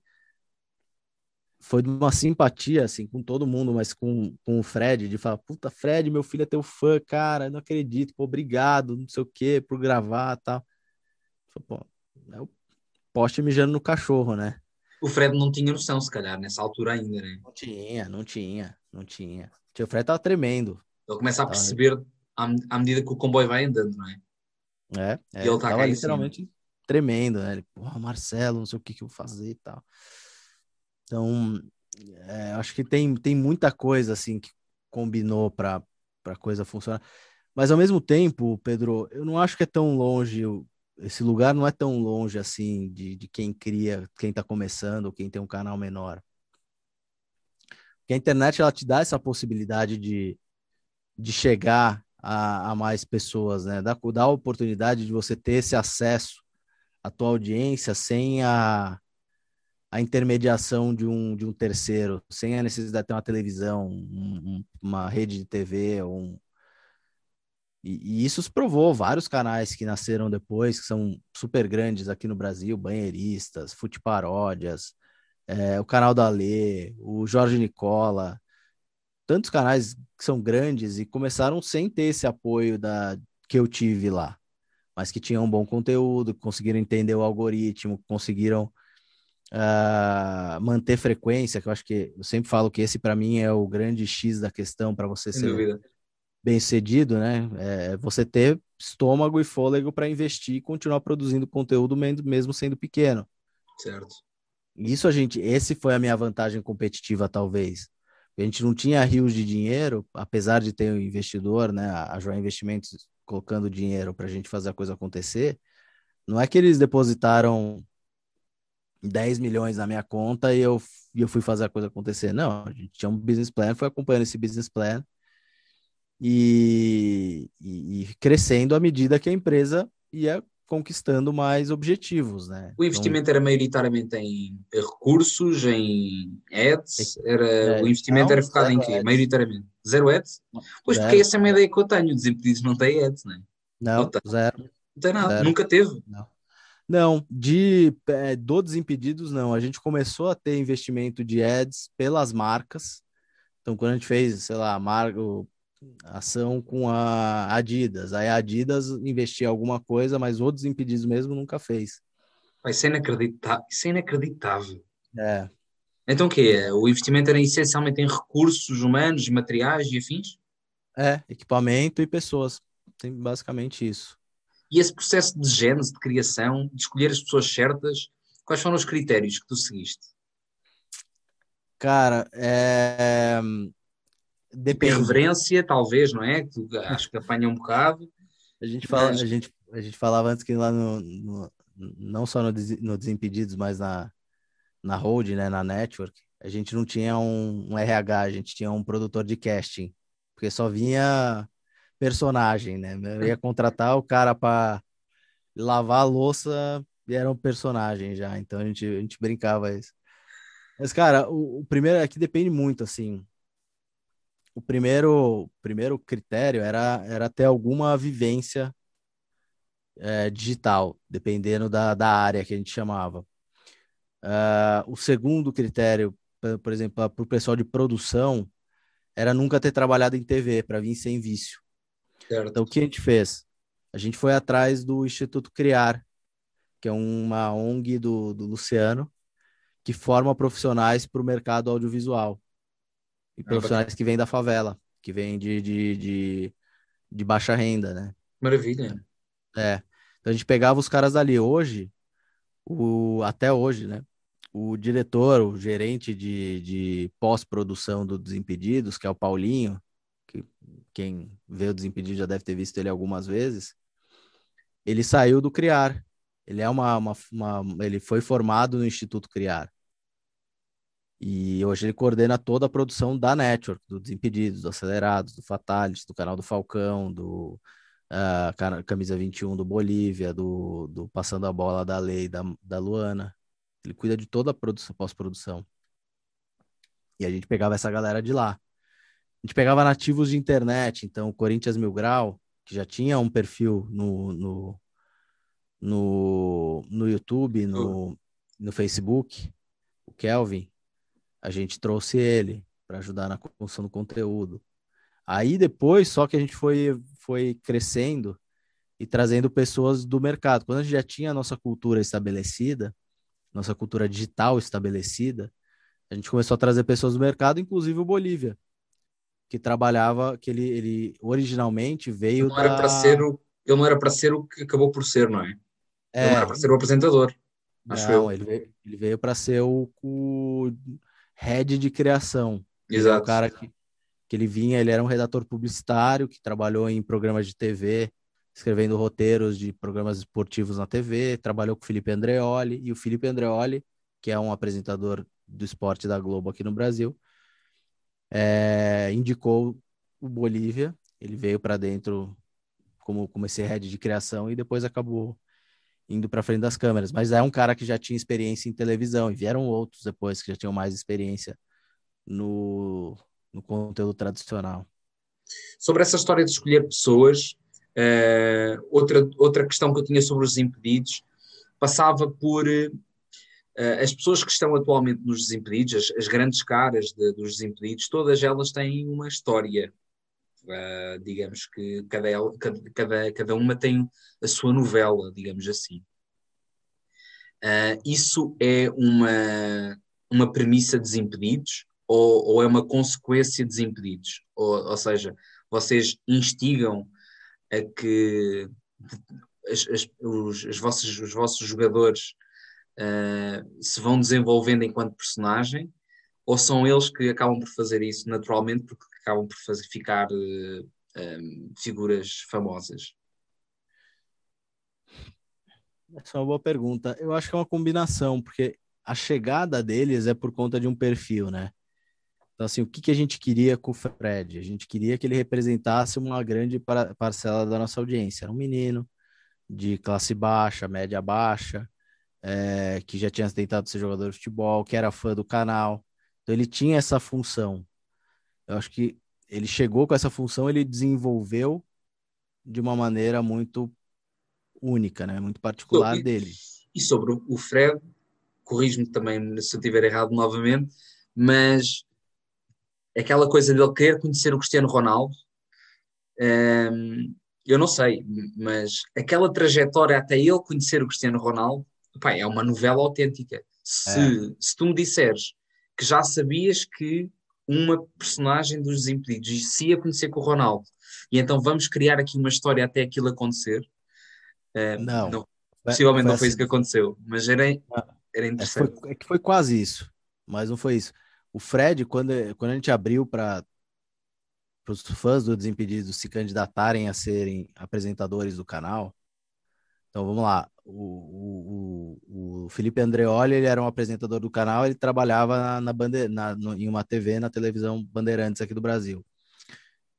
foi de uma simpatia, assim, com todo mundo, mas com, com o Fred, de falar, puta, Fred, meu filho é teu fã, cara, não acredito, pô, obrigado, não sei o quê, por gravar e tal. Pô, é o poste mijando no cachorro, né? O Fred não tinha noção, se calhar, nessa altura ainda, né? Não tinha, não tinha, não tinha. O Fred tava tremendo. Ele começa a perceber à, à medida que o comboio vai andando, não é? É, é ele tá tava literalmente tremendo, né? Ele, porra, Marcelo, não sei o que que eu vou fazer e tal. Então, é, acho que tem, tem muita coisa assim que combinou para a coisa funcionar. Mas ao mesmo tempo, Pedro, eu não acho que é tão longe, esse lugar não é tão longe assim de, de quem cria, quem está começando, quem tem um canal menor. Porque a internet ela te dá essa possibilidade de, de chegar a, a mais pessoas, né? Dá, dá a oportunidade de você ter esse acesso à tua audiência sem a, a intermediação de um, de um terceiro, sem a necessidade de ter uma televisão, um, uma rede de TV, um... E, e, isso provou, vários canais que nasceram depois, que são super grandes aqui no Brasil, Banheiristas, Fute Paródias, é, o canal da Lê, o Jorge Nicola, tantos canais que são grandes e começaram sem ter esse apoio da, que eu tive lá, mas que tinham um bom conteúdo, conseguiram entender o algoritmo, conseguiram uh, manter frequência, que eu acho que eu sempre falo que esse para mim é o grande X da questão para você Sem ser dúvida. bem sucedido, né? É você ter estômago e fôlego para investir e continuar produzindo conteúdo mesmo sendo pequeno. Certo. Isso a gente, esse foi a minha vantagem competitiva talvez, A gente não tinha rios de dinheiro, apesar de ter um investidor, né, a Joia Investimentos colocando dinheiro para a gente fazer a coisa acontecer. Não é que eles depositaram 10 milhões na minha conta e eu, e eu fui fazer a coisa acontecer. Não, a gente tinha um business plan, foi acompanhando esse business plan e, e, e crescendo à medida que a empresa ia conquistando mais objetivos, né? O investimento então, era maioritariamente em recursos, em ads, era, é, o investimento não, era focado em quê? Ads. Maioritariamente. Zero ads? Pois zero. porque essa é uma ideia que eu tenho, Desimpedidos não tem ads, né? não Não, zero. Não tem nada, zero. nunca teve. Não. Não, de é, do Desimpedidos, não. A gente começou a ter investimento de ads pelas marcas. Então, quando a gente fez, sei lá, marca, ação com a Adidas. Aí a Adidas investia alguma coisa, mas o Desimpedidos mesmo nunca fez. Isso é inacreditável. Isso é inacreditável. É. Então o quê? O investimento era essencialmente em recursos humanos, materiais e afins? É, equipamento e pessoas. Tem basicamente isso. E esse processo de gênese, de criação, de escolher as pessoas certas, quais foram os critérios que tu seguiste? Cara, é... Depende. Reverência, talvez, não é? Que acho que apanha um bocado. A gente, fala, mas... a gente, a gente falava antes que lá no, no não só no, no Desimpedidos, mas na, na Hold, né, na Network, a gente não tinha um, um RH, a gente tinha um produtor de casting, porque só vinha personagem, né? Eu ia contratar o cara para lavar a louça e era um personagem já, então a gente, a gente brincava isso. Mas, cara, o, o primeiro aqui depende muito, assim. O primeiro, primeiro critério era, era ter alguma vivência é, digital, dependendo da, da área que a gente chamava. Uh, o segundo critério, por exemplo, para o pessoal de produção, era nunca ter trabalhado em TV, para vir sem vício. Certo. Então, o que a gente fez? A gente foi atrás do Instituto Criar, que é uma ONG do, do Luciano, que forma profissionais para o mercado audiovisual. E ah, profissionais que vêm da favela, que vêm de, de, de, de, baixa renda, né? Maravilha. É. Então a gente pegava os caras dali. Hoje, o, até hoje, né? O diretor, o gerente de, de pós-produção do Desimpedidos, que é o Paulinho, que quem vê o Desimpedido já deve ter visto ele algumas vezes, ele saiu do Criar. Ele é uma, uma, uma, ele foi formado no Instituto Criar. E hoje ele coordena toda a produção da Network, do Desimpedidos, do Acelerados, do Fatalis, do canal do Falcão, do uh, Camisa 21 do Bolívia, do, do Passando a Bola da Lei da, da Luana. Ele cuida de toda a produção, pós-produção. E a gente pegava essa galera de lá. A gente pegava nativos de internet, então Corinthians Mil Grau, que já tinha um perfil no, no, no, no YouTube, no, no Facebook, o Kelvin, a gente trouxe ele para ajudar na construção do conteúdo. Aí depois, só que a gente foi, foi crescendo e trazendo pessoas do mercado. Quando a gente já tinha a nossa cultura estabelecida, nossa cultura digital estabelecida, a gente começou a trazer pessoas do mercado, inclusive o Bolívia, que trabalhava, que ele, ele originalmente veio não da... era para ser o ele não era para ser o que acabou por ser, não é? é... Ele não era para ser o apresentador. Acho não, eu. ele veio, ele veio para ser o, o head de criação. Exato. o cara que, que ele vinha, ele era um redator publicitário que trabalhou em programas de TV, escrevendo roteiros de programas esportivos na TV, trabalhou com o Felipe Andreoli, e o Felipe Andreoli, que é um apresentador do esporte da Globo aqui no Brasil, é, indicou o Bolívia, ele veio para dentro como, como esse head de criação e depois acabou indo para frente das câmeras. Mas é um cara que já tinha experiência em televisão e vieram outros depois que já tinham mais experiência no, no conteúdo tradicional. Sobre essa história de escolher pessoas, uh, outra, outra questão que eu tinha sobre os impedidos passava por uh, as pessoas que estão atualmente nos Desimpedidos, as, as grandes caras de, dos Desimpedidos, todas elas têm uma história. Uh, digamos que cada, cada, cada uma tem a sua novela, digamos assim. Uh, isso é uma, uma premissa de Desimpedidos ou, ou é uma consequência de Desimpedidos? Ou, ou seja, vocês instigam a que as, as, os, os vossos jogadores uh, se vão desenvolvendo enquanto personagem ou são eles que acabam por fazer isso naturalmente porque acabam por fazer, ficar uh, eh, um, figuras famosas? Essa é uma boa pergunta. Eu acho que é uma combinação, porque a chegada deles é por conta de um perfil, né? Então, assim, o que, que a gente queria com o Fred? A gente queria que ele representasse uma grande parcela da nossa audiência. Era um menino de classe baixa, média baixa, é, que já tinha tentado ser jogador de futebol, que era fã do canal. Então, ele tinha essa função. Eu acho que ele chegou com essa função, ele desenvolveu de uma maneira muito única, né? Muito particular e, dele. E sobre o Fred, corrijo-me também se eu estiver errado novamente, mas aquela coisa dele querer conhecer o Cristiano Ronaldo, hum, eu não sei, mas aquela trajetória até ele conhecer o Cristiano Ronaldo, pá, é uma novela autêntica. Se, é. se tu me disseres que já sabias que uma personagem dos Desimpedidos se ia conhecer com o Ronaldo, e então vamos criar aqui uma história até aquilo acontecer, é, não. não. Possivelmente foi não foi assim. isso que aconteceu, mas era, era é, interessante. É, foi, é que foi quase isso, mas não foi isso. O Fred, quando, quando a gente abriu para os fãs do Desimpedidos se candidatarem a serem apresentadores do canal, então vamos lá. O, o, o Felipe Andreoli ele era um apresentador do canal, ele trabalhava na, na, na no, em uma TV na televisão Bandeirantes aqui do Brasil,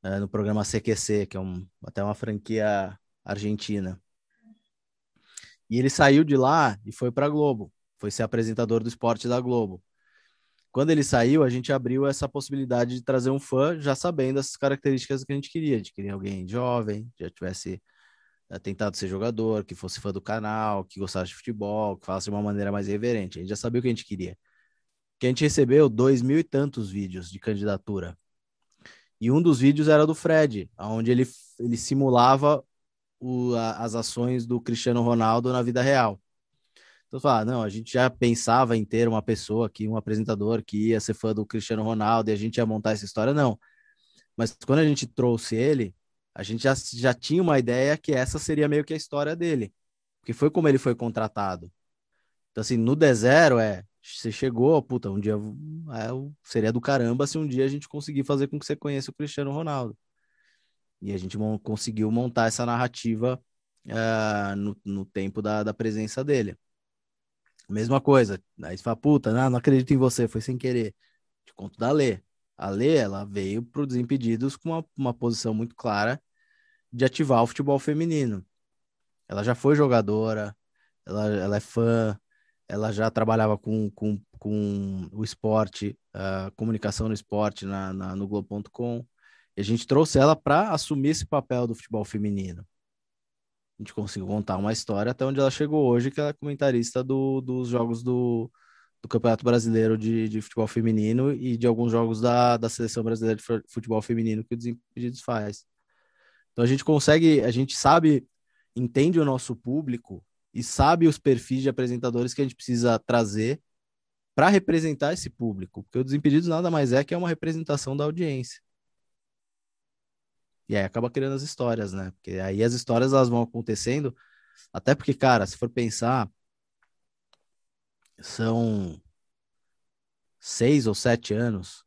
é, no programa CQC, que é um, até uma franquia argentina. E ele saiu de lá e foi para a Globo, foi ser apresentador do esporte da Globo. Quando ele saiu, a gente abriu essa possibilidade de trazer um fã, já sabendo as características que a gente queria. Gente queria alguém jovem, já tivesse tentado ser jogador, que fosse fã do canal, que gostasse de futebol, que falasse de uma maneira mais reverente. A gente já sabia o que a gente queria. Que a gente recebeu dois mil e tantos vídeos de candidatura. E um dos vídeos era do Fred, onde ele, ele simulava o, a, as ações do Cristiano Ronaldo na vida real. Então, fala, não, a gente já pensava em ter uma pessoa aqui, um apresentador que ia ser fã do Cristiano Ronaldo e a gente ia montar essa história, não. Mas quando a gente trouxe ele, a gente já, já tinha uma ideia que essa seria meio que a história dele, que foi como ele foi contratado. Então, assim, no D0 é, você chegou, puta, um dia é, seria do caramba se um dia a gente conseguir fazer com que você conheça o Cristiano Ronaldo. E a gente conseguiu montar essa narrativa uh, no, no, tempo da, da presença dele. Mesma coisa. Aí você fala, puta, não, não acredito em você, foi sem querer. Te conto da Lê. A Lê, ela veio para o Desimpedidos com uma, uma posição muito clara de ativar o futebol feminino. Ela já foi jogadora, ela, ela é fã, ela já trabalhava com, com, com o esporte, a comunicação no esporte na, na no Globo.com. E a gente trouxe ela para assumir esse papel do futebol feminino. A gente conseguiu contar uma história até onde ela chegou hoje, que ela é comentarista do, dos jogos do, do Campeonato Brasileiro de, de Futebol Feminino e de alguns jogos da, da Seleção Brasileira de Futebol Feminino que o Desimpedidos faz. Então a gente consegue, a gente sabe, entende o nosso público e sabe os perfis de apresentadores que a gente precisa trazer para representar esse público, porque o Desimpedidos nada mais é que é uma representação da audiência. E aí acaba criando as histórias, né? Porque aí as histórias elas vão acontecendo, até porque, cara, se for pensar, são seis ou sete anos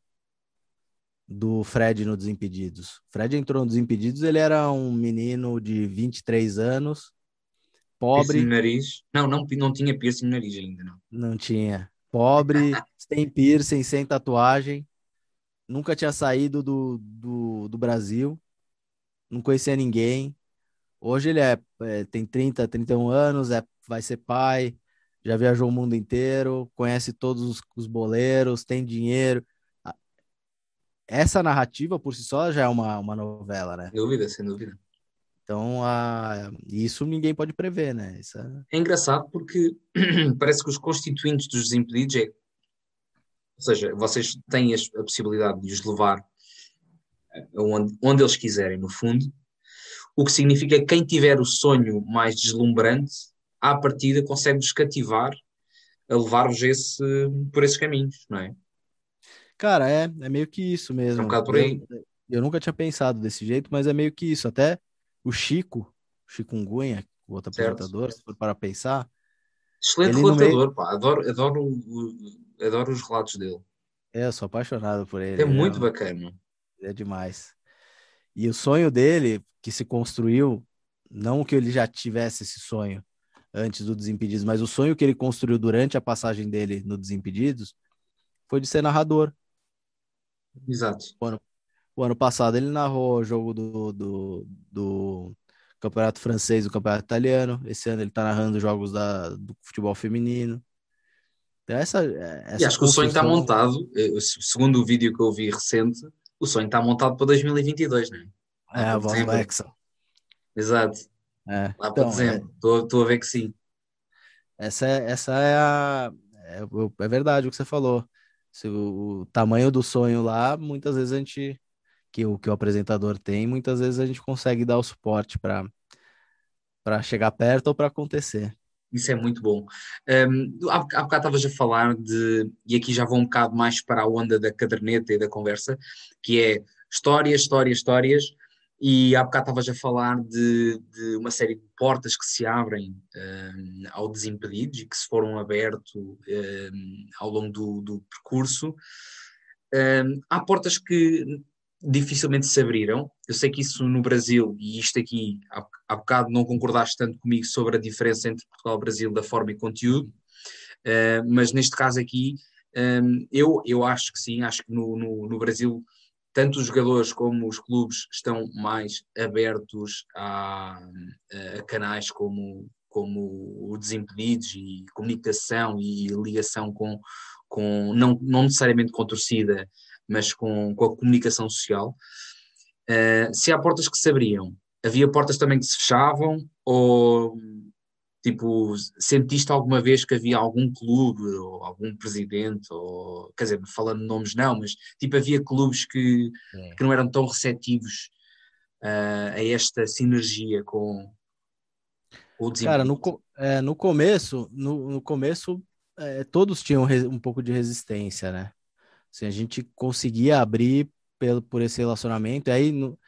do Fred no Desimpedidos. Fred entrou no Desimpedidos, ele era um menino de 23 anos, pobre. Piercing no nariz. Não, não, não tinha piercing no nariz ainda, não. Não tinha. Pobre, sem piercing, sem tatuagem. Nunca tinha saído do, do, do Brasil não conhecia ninguém. Hoje ele é, é, tem 30, 31 anos, é, vai ser pai, já viajou o mundo inteiro, conhece todos os, os boleiros, tem dinheiro. Essa narrativa por si só já é uma, uma novela, né? Sem dúvida, sem dúvida. Então, a... isso ninguém pode prever, né? É... é engraçado porque parece que os constituintes dos desimpedidos é. Ou seja, vocês têm a possibilidade de os levar onde, onde eles quiserem, no fundo, o que significa que quem tiver o sonho mais deslumbrante, à partida consegue-vos cativar a levar-vos esse, por esses caminhos, não é? Cara, é, é meio que isso mesmo. É. Eu, eu nunca tinha pensado desse jeito, mas é meio que isso. Até o Chico, Chico Ungunha, o outro certo. apresentador, se for para pensar. Excelente relatador, meio... pá, adoro, adoro, adoro os relatos dele. É, eu sou apaixonado por ele. É muito é, bacana. É demais. E o sonho dele, que se construiu, não que ele já tivesse esse sonho antes do Desimpedidos, mas o sonho que ele construiu durante a passagem dele no Desimpedidos foi de ser narrador. Exato. O ano, o ano passado ele narrou o jogo do, do, do Campeonato Francês, do Campeonato Italiano. Esse ano ele está narrando jogos da, do futebol feminino. Então essa, essa e acho que o sonho está montado, segundo o vídeo que eu vi recente, o sonho está montado para 2022, não é? É, a Hexa. Exato. É. Lá então, para dezembro. Estou é... a ver que sim. Essa é, essa é a. É, é verdade o que você falou. Se o, o, tamanho do sonho lá, muitas vezes a gente. Que o, que o apresentador tem, muitas vezes a gente consegue dar o suporte para chegar perto ou para acontecer. Isso é muito bom. Um, há, há bocado estavas a falar de, e aqui já vou um bocado mais para a onda da caderneta e da conversa, que é histórias, histórias, histórias, e há bocado estavas a falar de, de, uma série de portas que se abrem um, ao Desimpedidos e que se foram aberto um, ao longo do, do percurso. Um, há portas que dificilmente se abriram. Eu sei que isso no Brasil, e isto aqui, há, bocado não concordaste tanto comigo sobre a diferença entre Portugal e Brasil da forma e conteúdo, uh, mas neste caso aqui, eu, eu acho que sim, acho que no, no, no, Brasil tanto os jogadores como os clubes estão mais abertos a, a canais como, como o Desimpedidos e comunicação e ligação com, com não, não necessariamente com torcida, mas com, com a comunicação social. Uh, se há portas que se abriam, havia portas também que se fechavam, ou tipo, sentiste alguma vez que havia algum clube ou algum presidente, ou quer dizer, falando de nomes não, mas tipo, havia clubes que, que não eram tão receptivos uh, a esta sinergia com, o desempenho? Cara, no, é, no começo, no, no começo é, todos tinham um pouco de resistência, né? Se a gente conseguia abrir pelo, por esse relacionamento, aí no,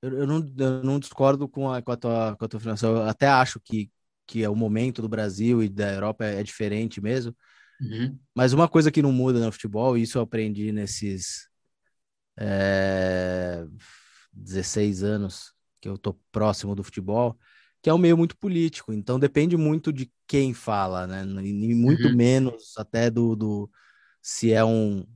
eu, não, eu não discordo com a, com a tua, com a tua afirmação. Eu até acho que, que é o momento do Brasil e da Europa é, diferente mesmo. Uhum. Mas uma coisa que não muda no futebol, e isso eu aprendi nesses é, 16 anos que eu tô próximo do futebol, que é um meio muito político. Então depende muito de quem fala, né? E muito uhum. menos até do, do se é um,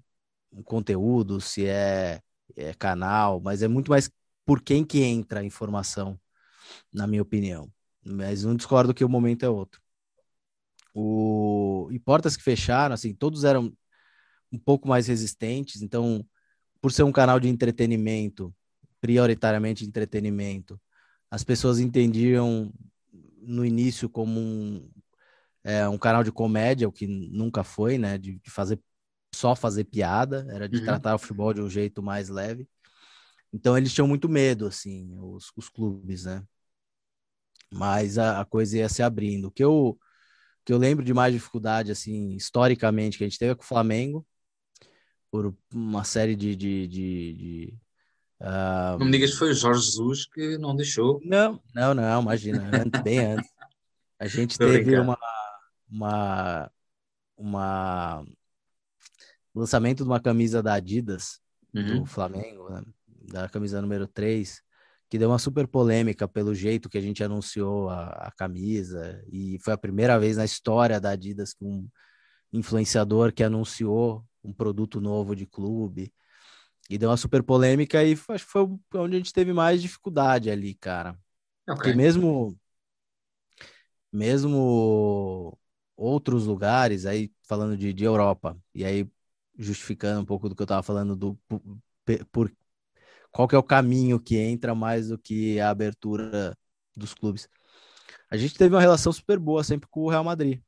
um conteúdo, se é, é canal, mas é muito mais por quem que entra a informação, na minha opinião. Mas não discordo que o momento é outro. O... E portas que fecharam, assim, todos eram um pouco mais resistentes, então, por ser um canal de entretenimento, prioritariamente entretenimento, as pessoas entendiam no início como um, é, um canal de comédia, o que nunca foi, né? De, de fazer só fazer piada, era de uhum. tratar o futebol de um jeito mais leve. Então eles tinham muito medo, assim, os, os clubes, né? Mas a, a, coisa ia se abrindo. O que eu, que eu lembro de mais dificuldade, assim, historicamente, que a gente teve com o Flamengo, por uma série de. de, de, de uh... Não me digas que foi o Jorge Jesus que não deixou. Não, não, não, imagina, antes, bem antes. A gente teve uma, uma, uma lançamento de uma camisa da Adidas, uhum. do Flamengo, né? da camisa número 3, que deu uma super polêmica pelo jeito que a gente anunciou a, a, camisa, e foi a primeira vez na história da Adidas que um influenciador que anunciou um produto novo de clube, e deu uma super polêmica, e foi, acho que foi onde a gente teve mais dificuldade ali, cara. Okay. Porque mesmo mesmo outros lugares, aí falando de, de Europa, e aí justificando um pouco do que eu estava falando do por, por, qual que é o caminho que entra mais do que a abertura dos clubes. A gente teve uma relação super boa sempre com o Real Madrid.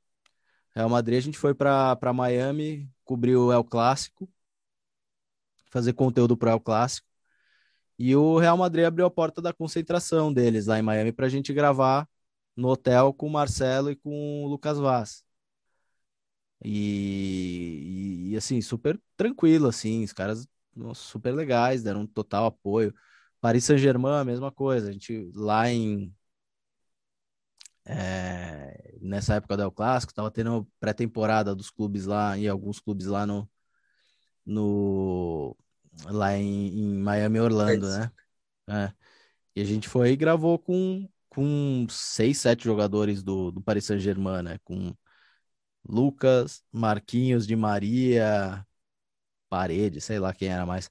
Real Madrid a gente foi para Miami, cobriu o El Clássico, fazer conteúdo para o El Clássico. E o Real Madrid abriu a porta da concentração deles lá em Miami para a gente gravar no hotel com o Marcelo e com o Lucas Vaz. E, e, e, assim, super tranquilo, assim, os caras super legais, deram um total apoio. Paris Saint-Germain, a mesma coisa, a gente lá em. É, nessa época do El Clássico, tava tendo pré-temporada dos clubes lá, e alguns clubes lá no, no lá em, em Miami, Orlando, é né? É. E a gente foi e gravou com, com seis, sete jogadores do, do Paris Saint-Germain, né? Com Lucas, Marquinhos de Maria, Parede, sei lá quem era mais.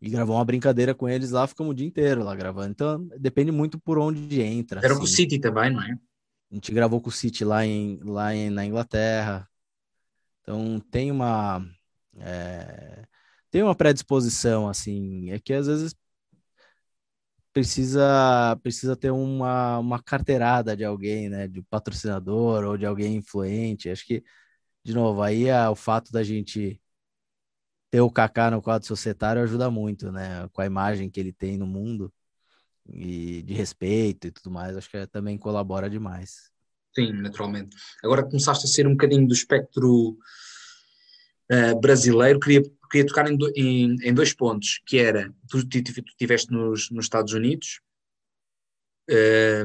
E gravou uma brincadeira com eles lá, ficamos o dia inteiro lá gravando. Então, depende muito por onde entra. Era assim. com o City também, não é? A gente gravou com o City lá, em, lá em, na Inglaterra. Então, tem uma... É, tem uma predisposição, assim. É que às vezes precisa precisa ter uma, uma carteirada de alguém, né, de patrocinador ou de alguém influente. Acho que de novo, aí é o fato da gente ter o Kaká no quadro societário ajuda muito, né, com a imagem que ele tem no mundo e de respeito e tudo mais, acho que é, também colabora demais. Sim, naturalmente. Agora começaste a ser um bocadinho do espectro uh, brasileiro, queria queria tocar em, em, em dois pontos, que era, tu, tu, tu estiveste nos, nos Estados Unidos, eh,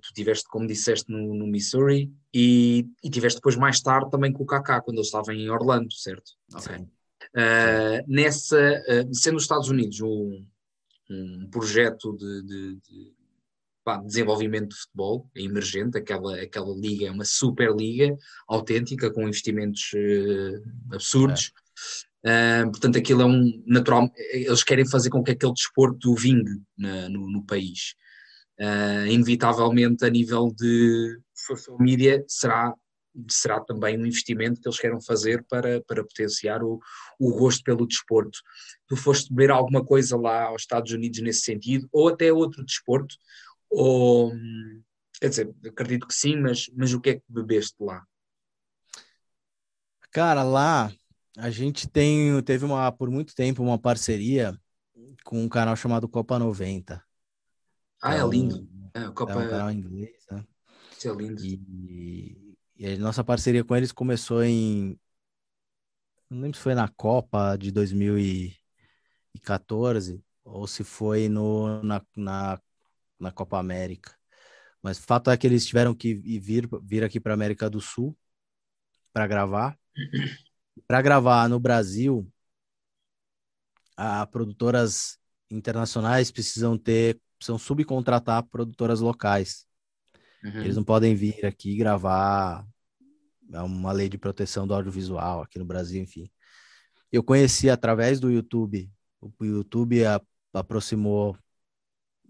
tu tiveste, como disseste, no, no Missouri e, e tiveste depois mais tarde também com o Kaká, quando ele estava em Orlando, certo? Ok. Uh, nessa, uh, sendo os Estados Unidos um, um projeto de, de, de pá, desenvolvimento de futebol, emergente, aquela, aquela liga é uma super liga autêntica, com investimentos uh, absurdos. É. Portanto, aquilo é um natural. Eles querem fazer com que aquele desporto vingue na, no, no, país. Inevitavelmente, a nível de social media, será, será também um investimento que eles querem fazer para, para potenciar o, o gosto pelo desporto. Tu foste ver alguma coisa lá aos Estados Unidos nesse sentido, ou até outro desporto, ou quer dizer, acredito que sim, mas, mas o que é que bebeste lá? Cara, lá a gente tem, teve uma, por muito tempo uma parceria com um canal chamado Copa 90. Ah, é, é lindo. É, Copa... é um canal inglês, né? Isso é lindo. E, e a nossa parceria com eles começou em. Não lembro se foi na Copa de 2014 ou se foi no, na, na, na Copa América. Mas o fato é que eles tiveram que vir, vir aqui para América do Sul para gravar. para gravar no Brasil, a produtoras internacionais precisam ter, precisam subcontratar produtoras locais. Uhum. Eles não podem vir aqui gravar é uma lei de proteção do audiovisual aqui no Brasil, enfim. Eu conheci através do YouTube. O YouTube a, aproximou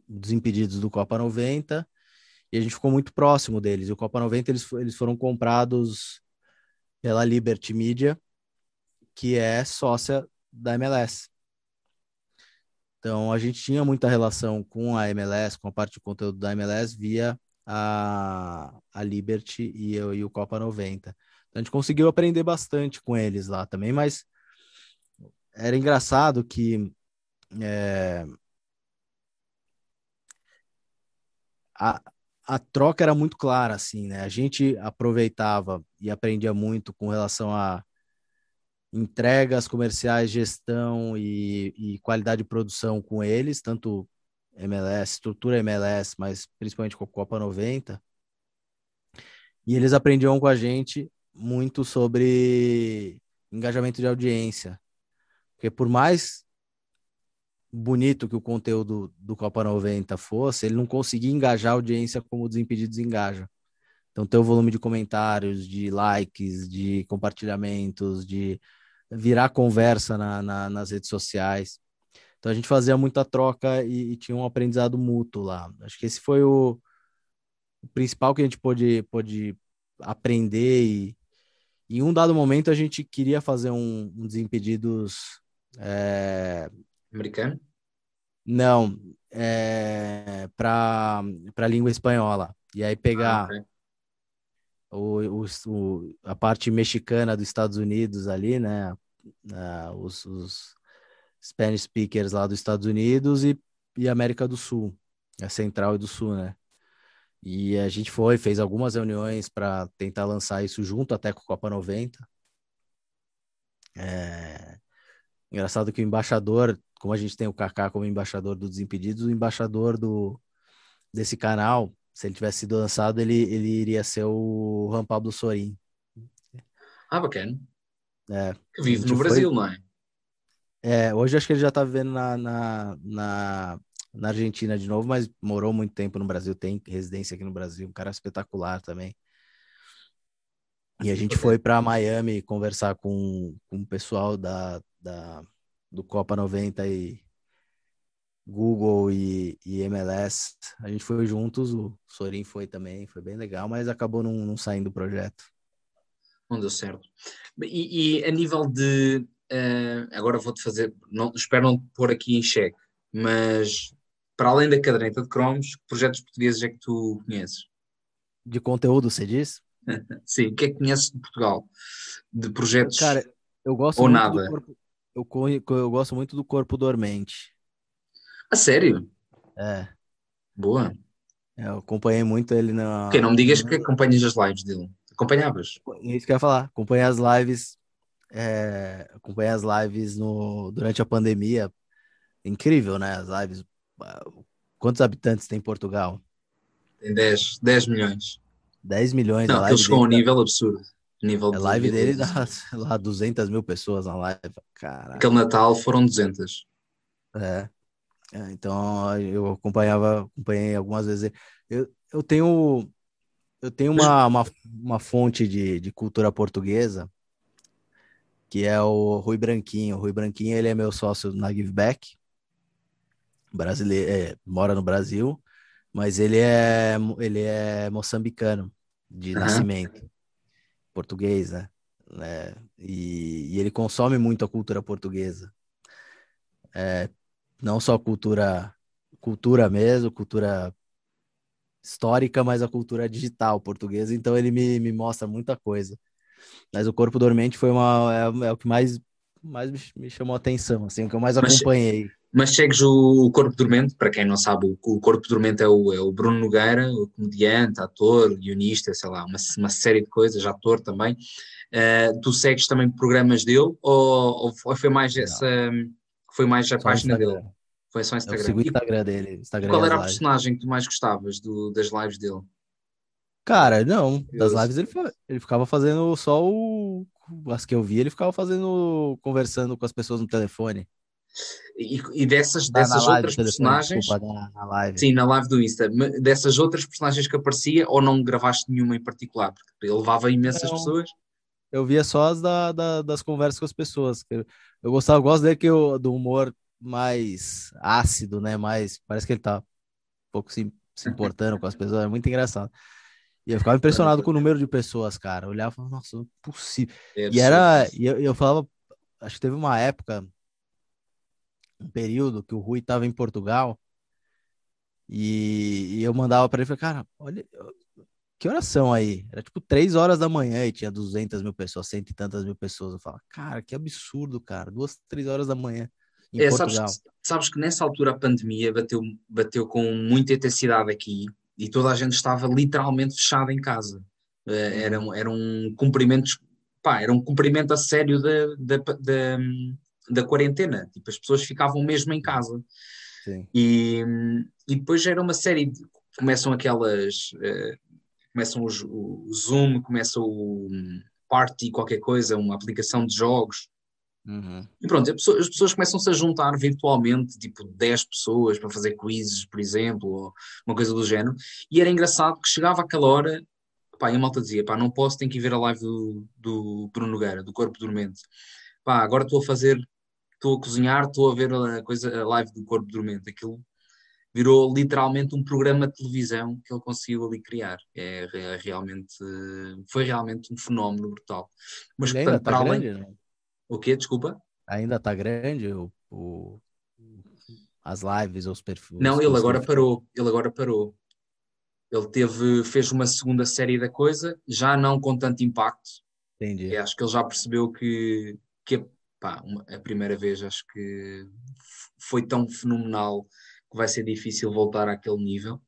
dos impedidos do Copa 90 e a gente ficou muito próximo deles. E o Copa 90 eles, eles foram comprados pela Liberty Media, que é sócia da MLS. Então, a gente tinha muita relação com a MLS, com a parte de conteúdo da MLS, via a, a Liberty e, eu, e o Copa 90. Então, a gente conseguiu aprender bastante com eles lá também, mas era engraçado que é, a, a troca era muito clara, assim, né? A gente aproveitava e aprendia muito com relação a entregas comerciais, gestão e, e, qualidade de produção com eles, tanto MLS, estrutura MLS, mas principalmente com a Copa 90. E eles aprendiam com a gente muito sobre engajamento de audiência. Porque por mais bonito que o conteúdo do Copa 90 fosse, ele não conseguia engajar a audiência como o Desimpedidos engaja. Então, ter o volume de comentários, de likes, de compartilhamentos, de virar conversa na, na, nas redes sociais. Então a gente fazia muita troca e, e, tinha um aprendizado mútuo lá. Acho que esse foi o, o principal que a gente pôde, pôde aprender e em um dado momento a gente queria fazer um, um Desimpedidos é... americano? Não, é... para para língua espanhola. E aí pegar ah, okay o, o, a parte mexicana dos Estados Unidos ali, né? Uh, os, os, Spanish speakers lá dos Estados Unidos e, e América do Sul, a Central e do Sul, né? E a gente foi, fez algumas reuniões para tentar lançar isso junto até com a Copa 90. É... Engraçado que o embaixador, como a gente tem o Kaká como embaixador do Desimpedidos, o embaixador do, desse canal se ele tivesse sido lançado, ele, ele iria ser o Juan Pablo Sorin. Ah, bacana. É, que vive no Brasil, foi... não é? É, hoje acho que ele já tá vivendo na, na, na, na, Argentina de novo, mas morou muito tempo no Brasil, tem residência aqui no Brasil, um cara espetacular também. E a gente foi para Miami conversar com, com o pessoal da, da, do Copa 90 e Google e, e MLS. A gente foi juntos, o Sorin foi também, foi bem legal, mas acabou não, não saindo do projeto. Não deu certo. E, e a nível de Uh, agora vou-te fazer, não, espero não te pôr aqui em xeque, mas para além da caderneta de cromos, que projetos portugueses é que tu conheces? De conteúdo, você diz? Sim, o que é que conheces de Portugal? De projetos Cara, eu gosto ou nada? Corpo, eu, eu gosto muito do Corpo Dormente. A sério? É. Boa. Eu acompanhei muito ele na. Ok, não me digas que acompanhas as lives dele. Acompanhavas? É isso que eu ia falar. Acompanhei as lives é, acompanhei as lives no, durante a pandemia. Incrível, né? As lives. Quantos habitantes tem Portugal? Tem 10, 10 milhões. 10 milhões. Não, ele chegou a um nível absurdo. Nível a live dele dá, lá, 200 mil pessoas na live. Caraca. Aquele Natal foram 200. É. é. Então eu acompanhava, acompanhei algumas vezes. Eu, eu tenho, eu tenho uma, uma, uma fonte de, de cultura portuguesa que é o Rui Branquinho. O Rui Branquinho ele é meu sócio na Giveback, brasileiro, é, mora no Brasil, mas ele é ele é moçambicano de uhum. nascimento, português, né? É, e, e, ele consome muito a cultura portuguesa, é, não só cultura cultura mesmo, cultura histórica, mas a cultura digital portuguesa. Então ele me, me mostra muita coisa. Mas o Corpo Dormente foi uma, é, é o que mais, mais me chamou a atenção, assim, o que eu mais acompanhei. Mas, segues o Corpo Dormente, para quem não sabe, o, Corpo Dormente é o, é o Bruno Nogueira, o comediante, ator, guionista, sei lá, uma, uma série de coisas, ator também. Uh, tu segues também programas dele ou, ou foi mais essa, foi mais a só página dele? Foi só Instagram. Eu sigo o Instagram dele. Instagram qual era a personagem que tu mais gostavas do, das lives dele? Cara, não. Das lives ele, ele ficava fazendo só o. As que eu vi, ele ficava fazendo. conversando com as pessoas no telefone. E, e dessas, ah, dessas outras personagens. Desculpa, na, na, live. Sim, na live do Insta. Dessas outras personagens que aparecia, ou não gravaste nenhuma em particular? Porque ele levava imensas não, pessoas. Eu via só as da, da, das conversas com as pessoas. Eu, eu gostava, eu gosto dele que eu, do humor mais ácido, né? Mais. Parece que ele tá um pouco se, se importando com as pessoas. É muito engraçado. E eu ficava impressionado com o número de pessoas, cara. Eu olhava e falava, nossa, não é possível. É e era. E eu, eu falava, acho que teve uma época, um período que o Rui estava em Portugal. E, e eu mandava para ele, falei, cara, olha, que oração aí? Era tipo três horas da manhã e tinha 200 mil pessoas, cento e tantas mil pessoas. Eu falava, cara, que absurdo, cara. Duas, três horas da manhã em é, Portugal. Sabes, sabes que nessa altura a pandemia bateu, bateu com muita intensidade aqui e toda a gente estava literalmente fechada em casa. Uh, era, era um cumprimento, pá, era um cumprimento a sério da, da, da, da quarentena. Tipo, as pessoas ficavam mesmo em casa. Sim. E, e depois era uma série de, começam aquelas uh, começam os, o Zoom, começa o Party, qualquer coisa, uma aplicação de jogos Uhum. E pronto, pessoa, as pessoas começam-se a juntar virtualmente, tipo 10 pessoas para fazer quizzes, por exemplo, ou uma coisa do género. E era engraçado que chegava aquela hora, pá, e a malta dizia, pá, não posso, tenho que ir ver a live do, do Bruno Nogueira, do Corpo Dormente. Pá, agora estou a fazer, estou a cozinhar, estou a ver a, coisa, a live do Corpo Dormente. Aquilo virou literalmente um programa de televisão que ele conseguiu ali criar. É, é realmente, foi realmente um fenómeno brutal. Mas, portanto, para além... Grande? O que? Desculpa? Ainda está grande o, o, as lives, os perfis? Não, ele agora parou. Ele agora parou. Ele teve, fez uma segunda série da coisa, já não com tanto impacto. Entendi. E acho que ele já percebeu que, que pá, uma, a primeira vez acho que foi tão fenomenal que vai ser difícil voltar àquele nível.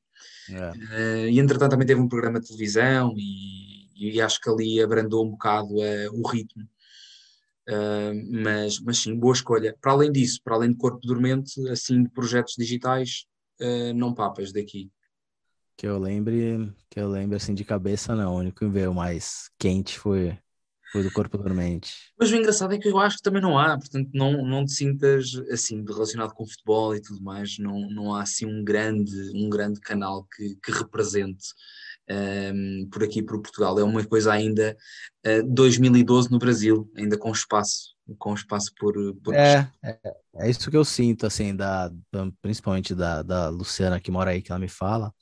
É. Uh, e entretanto também teve um programa de televisão e, e acho que ali abrandou um bocado uh, o ritmo. Uh, mas, mas sim, boa escolha. Para além disso, para além de Corpo Dormente, assim, de projetos digitais, uh, não papas daqui. Que eu lembre, que eu lembre assim de cabeça, não. O único que veio mais quente foi Foi do corpo dormente. Mas o engraçado é que eu acho que também não há, portanto, não, não te sintas assim, relacionado com futebol e tudo mais, não, não há assim um grande, um grande canal que, que represente um, por aqui por Portugal. É uma coisa ainda uh, 2012 no Brasil, ainda com espaço, com espaço por. por... É, é, é, isso que eu sinto, assim, da, principalmente da, da Luciana que mora aí, que ela me fala,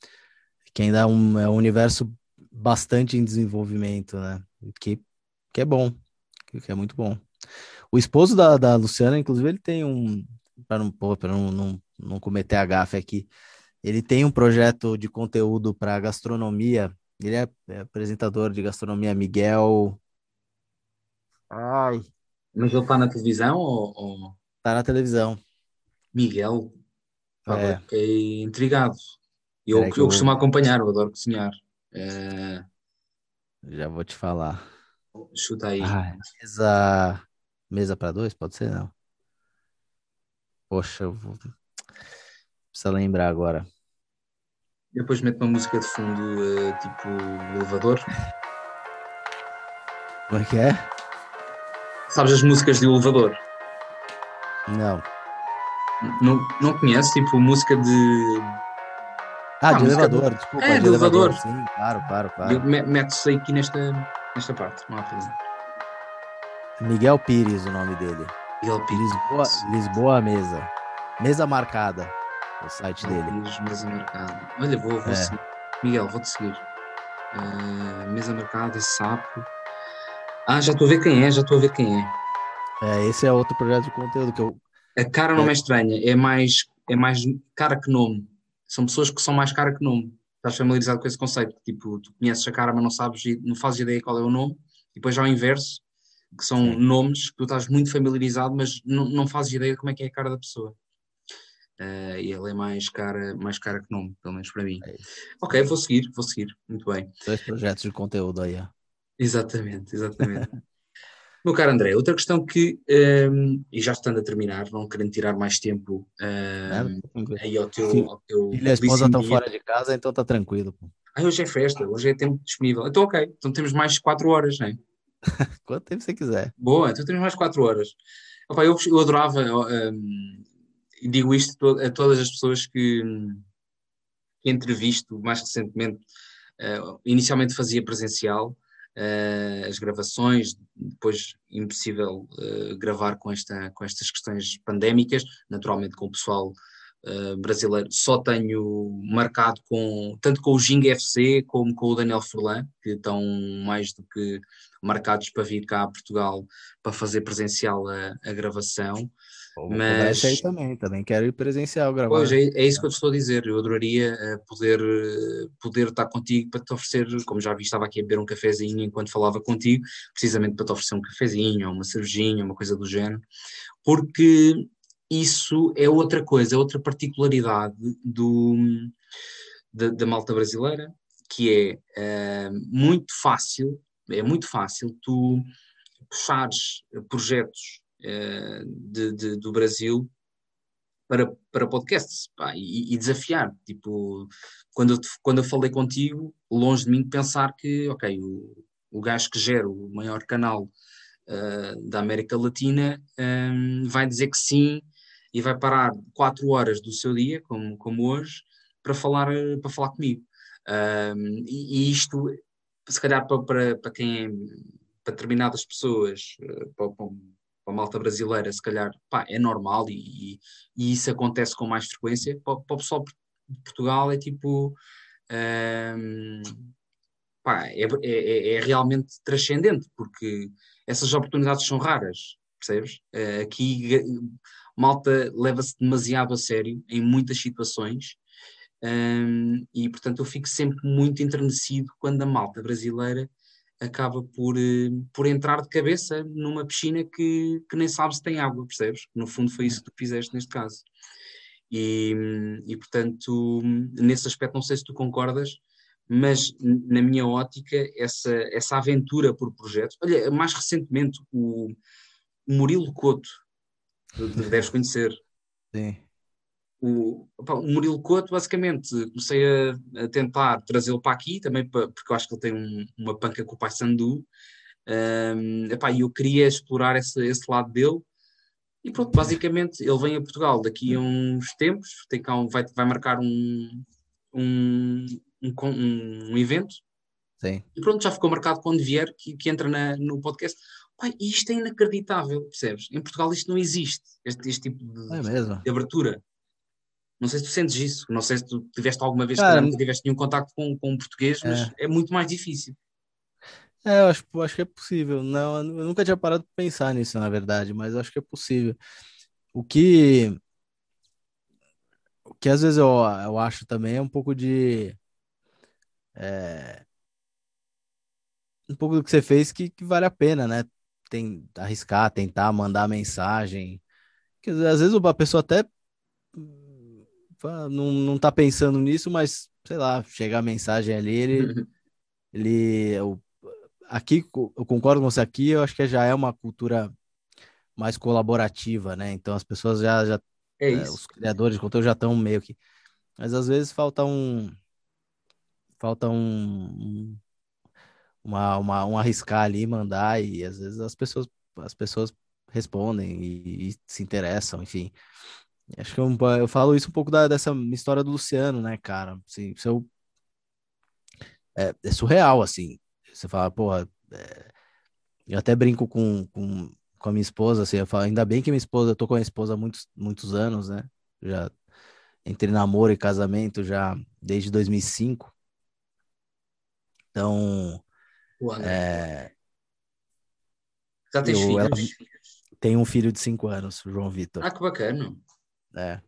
que ainda é um, é um universo bastante em desenvolvimento, né? Que, que é bom, que é muito bom. O esposo da, da Luciana, inclusive, ele tem um. Para não, não, não, não cometer a gafe aqui, ele tem um projeto de conteúdo para gastronomia. Ele é, é, apresentador de gastronomia, Miguel. Ai. Mas ele está na televisão ou, ou... Tá na televisão. Miguel. é. fiquei intrigado. Eu, eu, eu costumo acompanhar, eu adoro cozinhar. É... Já vou te falar. Chuta aí. Ah, mesa mesa para dois, pode ser não? Poxa, eu vou... precisa lembrar agora. Depois mete uma música de fundo, uh, tipo elevador. Como é que é? Sabes as músicas de elevador? Não. Não, não conheces? Tipo, música de. Ah, ah de elevador, de... desculpa. É, de, de elevador. elevador. Sim, claro, claro, claro. Mete-se aqui nesta, nesta parte, não há problema. Miguel Pires, o nome dele. Miguel Pires. Lisboa, Lisboa Mesa. Mesa marcada o site dele. mesa marcada. Olha, vou, vou é. seguir. Miguel, vou-te seguir. Uh, mesa marcada, sapo. Ah, já estou a ver quem é, já estou a ver quem é. É, esse é outro projeto de conteúdo que eu. A cara não é, é estranha, é mais, é mais cara que nome. São pessoas que são mais cara que nome. Estás familiarizado com esse conceito? Tipo, tu conheces a cara, mas não sabes, não fazes ideia qual é o nome. E depois já ao inverso, que são Sim. nomes que tu estás muito familiarizado, mas não, não fazes ideia de como é que é a cara da pessoa. Uh, e ele é mais cara, mais cara que nome, pelo menos para mim. É ok, vou seguir, vou seguir, muito bem. Dois projetos de conteúdo aí. Exatamente, exatamente. Meu caro André, outra questão que, um, ehm, e já estando a terminar, não querendo tirar mais tempo um, ehm, aí ao teu. Ao teu Filha e esposa estão fora de casa, então está tranquilo. Pô. Ah, hoje é festa, hoje é tempo disponível. Então, ok, então temos mais 4 horas, não é? Quanto tempo você quiser. Boa, então temos mais 4 horas. Opa, eu, eu adorava um, ehm, digo isto a todas as pessoas que, que entrevisto mais recentemente, uh, inicialmente fazia presencial uh, as gravações, depois impossível uh, gravar com, esta, com estas questões pandémicas, naturalmente com o pessoal brasileiro, só tenho marcado com tanto com o Jing FC como com o Daniel Furlan, que estão mais do que marcados para vir cá a Portugal para fazer presencial a, a gravação. Mas aí também, também quero ir presencial gravar. Pois, é, é, isso que eu te estou a dizer. Eu adoraria uh, poder, uh, poder estar contigo para te oferecer, como já vi, estava aqui a beber um cafezinho enquanto falava contigo, precisamente para te oferecer um cafezinho, ou uma cervejinha, uma coisa do género, porque isso é outra coisa, é outra particularidade do, da, da malta brasileira, que é uh, muito fácil, é muito fácil tu puxares projetos eh, de, de, do Brasil para, para podcasts pá, e, e, desafiar. Tipo, quando eu, quando eu falei contigo, longe de mim pensar que, ok, o, o gajo que gera o maior canal uh, da América Latina um, vai dizer que sim e vai parar quatro horas do seu dia, como, como hoje, para falar, para falar comigo. Um, e, e, isto, se calhar, para, para, para quem é, para determinadas pessoas, eh, para, para para a malta brasileira, se calhar, pá, é normal e, e, isso acontece com mais frequência. Para, para o pessoal de Portugal é tipo. Um, pá, é, é, é, é, realmente transcendente, porque essas oportunidades são raras, percebes? Uh, aqui, malta leva-se demasiado a sério em muitas situações. Um, e portanto eu fico sempre muito enternecido quando a malta brasileira acaba por, eh, por entrar de cabeça numa piscina que, que nem sabe se tem água, percebes? No fundo foi isso que tu fizeste neste caso. E, e portanto, nesse aspecto, não sei se tu concordas, mas na minha ótica, essa, essa aventura por projetos. Olha, mais recentemente, o, o Murilo Couto, deves conhecer. Sim o, opa, o Murilo Couto, basicamente, comecei a, a tentar trazê-lo para aqui, também para, porque eu acho que ele tem um, uma panca com o Pai Sandu, Um, epá, eu queria explorar esse, esse lado dele. E pronto, basicamente ele vem a Portugal daqui a uns tempos, tem cá um, vai, vai marcar um, um, um, um, evento. Sim. E pronto, já ficou marcado quando vier, que, que entra na, no podcast. Pai, isto é inacreditável, percebes? Em Portugal isto não existe, este, este tipo de, é de, abertura. Não sei se tu sentes isso, não sei se tu tiveste alguma vez Cara, que não tiveste nenhum contacto com, com um português, mas é. é muito mais difícil. É, eu acho, eu acho que é possível. Não, eu nunca tinha parado para pensar nisso, na verdade, mas eu acho que é possível. O que, o que às vezes eu, eu acho também é um pouco de. É, um pouco do que você fez que, que vale a pena, né? Tem, arriscar, tentar mandar mensagem. Que, às vezes a pessoa até não, não tá pensando nisso, mas sei lá, chega a mensagem ali, ele, ele eu, aqui eu concordo com você aqui, eu acho que já é uma cultura mais colaborativa, né? Então as pessoas já, já é é, os criadores de conteúdo já estão meio que, mas às vezes falta um falta um, uma, uma um arriscar ali, mandar e às vezes as pessoas as pessoas respondem e, e se interessam, enfim. Acho que eu, eu falo isso um pouco da, dessa história do Luciano, né, cara? Assim, eu, é, é surreal, assim. Você fala, porra, é... eu até brinco com, com, com a minha esposa, assim, eu falo, ainda bem que minha esposa, eu tô com a minha esposa há muitos, muitos anos, né? Já entre namoro e casamento já desde 2005. Então, é... Já tem filhos? Ela... Tem um filho de cinco anos, João Vitor. Ah, que bacana. É.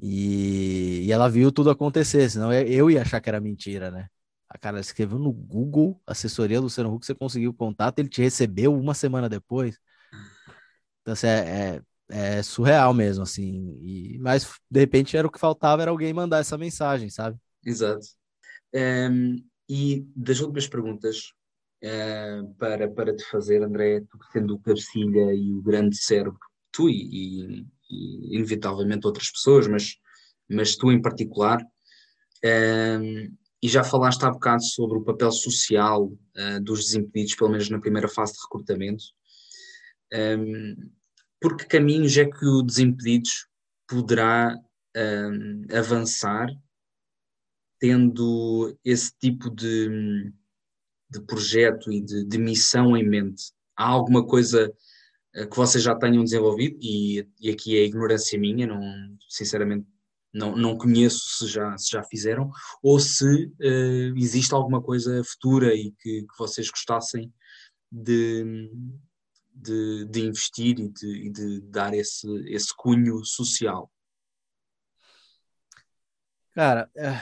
E, e ela viu tudo acontecer, senão eu ia achar que era mentira, né? A cara escreveu no Google, assessoria Luciano Huck, você conseguiu o contato, ele te recebeu uma semana depois. Então, assim, é, é, é surreal mesmo, assim. E, mas, de repente, era o que faltava, era alguém mandar essa mensagem, sabe? Exato. Um, ehm, e das últimas perguntas uh, para, para te fazer, André, tu sendo o cabecilha e o grande cérebro, tu e, e, e inevitavelmente outras pessoas, mas, mas tu em particular, um, e já falaste há bocado sobre o papel social uh, dos desimpedidos, pelo menos na primeira fase de recrutamento. Um, por que caminhos é que o Desimpedidos poderá um, avançar tendo esse tipo de, de projeto e de, de, missão em mente? Há alguma coisa que vocês já tenham desenvolvido? E, e aqui é ignorância minha, não, sinceramente não, não conheço se já, se já fizeram, ou se uh, existe alguma coisa futura e que, que vocês gostassem de, de, de investir e de, e de, dar esse, esse cunho social. Cara, eh,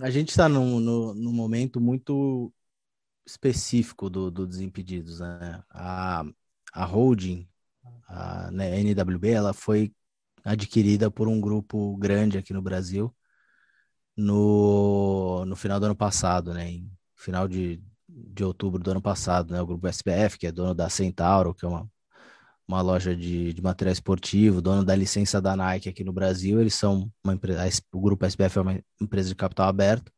a gente está num, num, momento muito específico do, do Desimpedidos. Né? A, a holding, a né, NWB, ela foi adquirida por um grupo grande aqui no Brasil no, no final do ano passado, né? Em final de, de outubro do ano passado, né? O grupo SPF, que é dono da Centauro, que é uma, uma loja de, de material esportivo, dono da licença da Nike aqui no Brasil, eles são uma empresa, o grupo SPF é uma empresa de capital aberto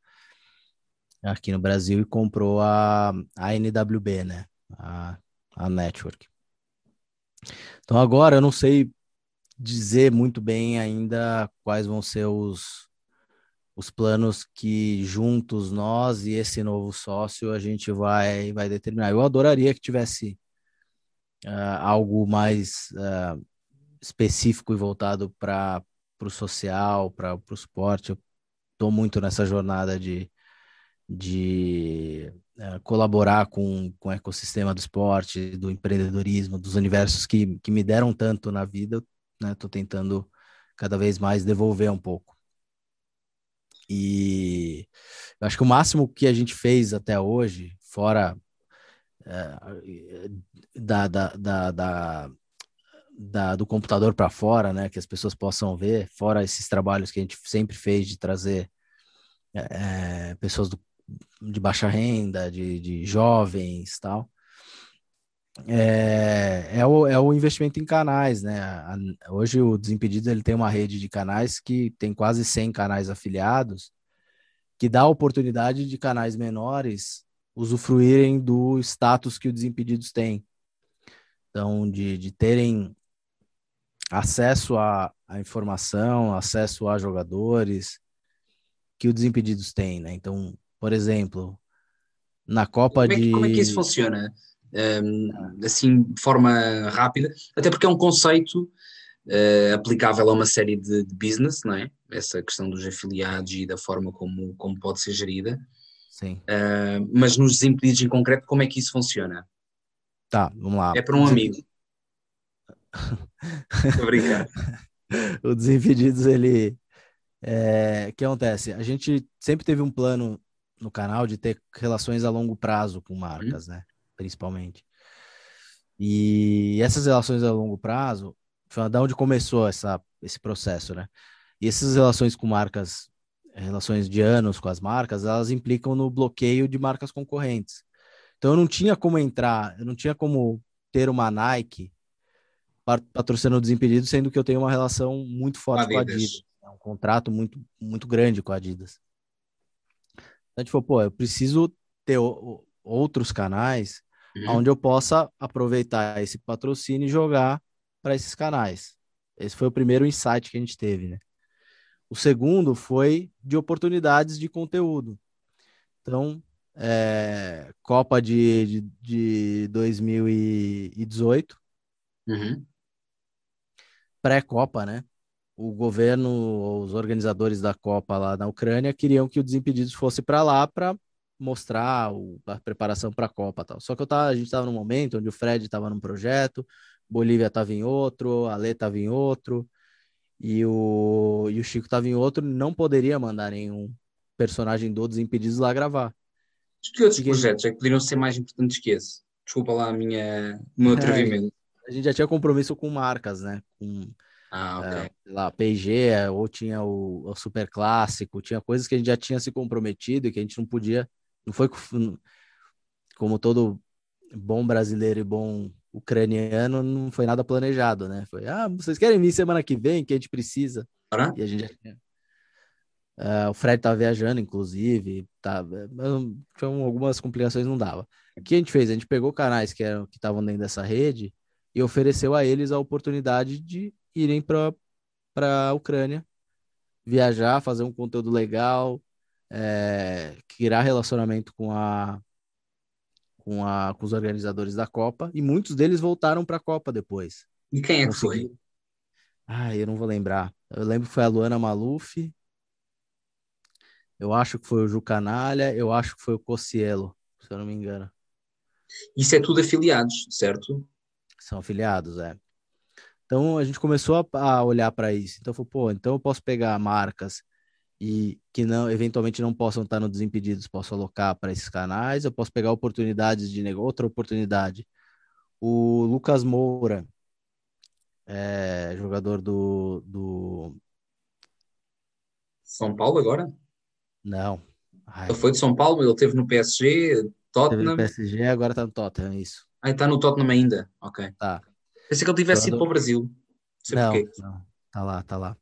aqui no Brasil e comprou a, a NWB, né? A, a Network. Então agora eu não sei dizer muito bem ainda quais vão ser os, os planos que juntos nós e esse novo sócio a gente vai vai determinar. Eu adoraria que tivesse uh, algo mais uh, específico e voltado para o social, para o esporte. Eu estou muito nessa jornada de, de uh, colaborar com, com o ecossistema do esporte, do empreendedorismo, dos universos que, que me deram tanto na vida né? Tô tentando cada vez mais devolver um pouco. E eu acho que o máximo que a gente fez até hoje, fora é, da, da, da, da, da, do computador para fora, né, que as pessoas possam ver, fora esses trabalhos que a gente sempre fez de trazer é, pessoas do, de baixa renda, de, de jovens tal é, é, o, é o investimento em canais, né? hoje o Desimpedidos ele tem uma rede de canais que tem quase 100 canais afiliados, que dá a oportunidade de canais menores usufruírem do status que o Desimpedidos tem. Então, de, de terem acesso à, à informação, acesso a jogadores que o Desimpedidos tem, né? Então, por exemplo, na Copa como é que, de. Como é que isso funciona? Um, assim, de forma rápida, até porque é um conceito uh, aplicável a uma série de, de, business, não é? Essa questão dos afiliados e da forma como, como pode ser gerida. Sim. Uh, mas nos desimpedidos em concreto, como é que isso funciona? Tá, vamos lá. É para um amigo. Obrigado. o Desimpedidos, ele. É, que acontece? A gente sempre teve um plano no canal de ter relações a longo prazo com marcas, né? Principalmente. E essas relações a longo prazo, foi da onde começou essa, esse processo, né? E essas relações com marcas, relações de anos com as marcas, elas implicam no bloqueio de marcas concorrentes. Então eu não tinha como entrar, eu não tinha como ter uma Nike patrocinando Desimpedidos, sendo que eu tenho uma relação muito forte Adidas. com a Adidas. É um contrato muito, muito grande com a Adidas. Então a gente falou, pô, eu preciso ter outros canais uhum. onde eu possa aproveitar esse patrocínio e jogar para esses canais. Esse foi o primeiro insight que a gente teve, né? O segundo foi de oportunidades de conteúdo. Então, é, Copa de, de, de 2018, uhum. pré-Copa, né? O governo, os organizadores da Copa lá na Ucrânia queriam que o Desimpedidos fosse para lá para mostrar o, a preparação para a Copa tal. Só que eu tava, a gente estava num momento onde o Fred estava num projeto, Bolívia estava em outro, a Lê estava em outro e o, e o Chico estava em outro, não poderia mandar nenhum personagem do Desimpedidos lá gravar. Que outros Porque... projetos é que poderiam ser mais importantes que esse? Desculpa lá a minha, o meu é, atrevimento. É, a gente já tinha compromisso com marcas, né? Com ah, ok. É, lá, P&G, ou tinha o, o, Super Clássico, tinha coisas que a gente já tinha se comprometido e que a gente não podia, não foi como todo bom brasileiro e bom ucraniano, não foi nada planejado, né? Foi, ah, vocês querem vir semana que vem, que a gente precisa. Ah? E a gente já tinha. Uh, o Fred estava viajando, inclusive, tava, tinham algumas complicações, não dava. O que a gente fez? A gente pegou canais que eram que estavam dentro dessa rede e ofereceu a eles a oportunidade de irem para a Ucrânia, viajar, fazer um conteúdo legal, é, criar relacionamento com a, com a com os organizadores da Copa e muitos deles voltaram para a Copa depois. E quem é que foi? Ah, eu não vou lembrar. Eu lembro que foi a Luana Maluf. Eu acho que foi o Ju Canalha, eu acho que foi o Cossielo, se eu não me engano. Isso é tudo afiliados, certo? São afiliados, é. Então a gente começou a, a olhar para isso. Então falou, pô, então eu posso pegar marcas e que não eventualmente não possam estar no Desimpedidos, posso alocar para esses canais, eu posso pegar oportunidades de negócio, outra oportunidade. O Lucas Moura, é, jogador do, do São Paulo agora? Não. Ai. Ele foi de São Paulo, ele teve no PSG, Tottenham. Teve no PSG, agora está no Tottenham, isso. Ah, está no Tottenham ainda, ok. Tá. Pensei que ele tivesse ido para o Brasil. Não, não, tá lá, tá lá.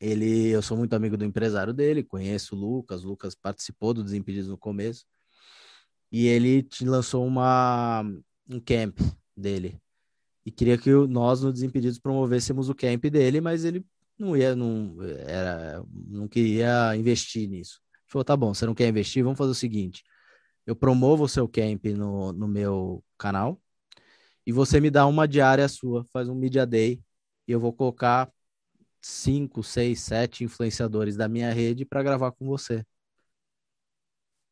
Ele, eu sou muito amigo do empresário dele, conheço o Lucas, o Lucas participou do Desimpedidos no começo, e ele te lançou uma, um camp dele, e queria que nós no Desimpedidos promovêssemos o camp dele, mas ele não ia, não, era, não queria investir nisso. Ele falou, tá bom, você não quer investir, vamos fazer o seguinte, eu promovo o seu camp no, no meu canal, e você me dá uma diária sua, faz um media day e eu vou colocar cinco, seis, sete influenciadores da minha rede para gravar com você.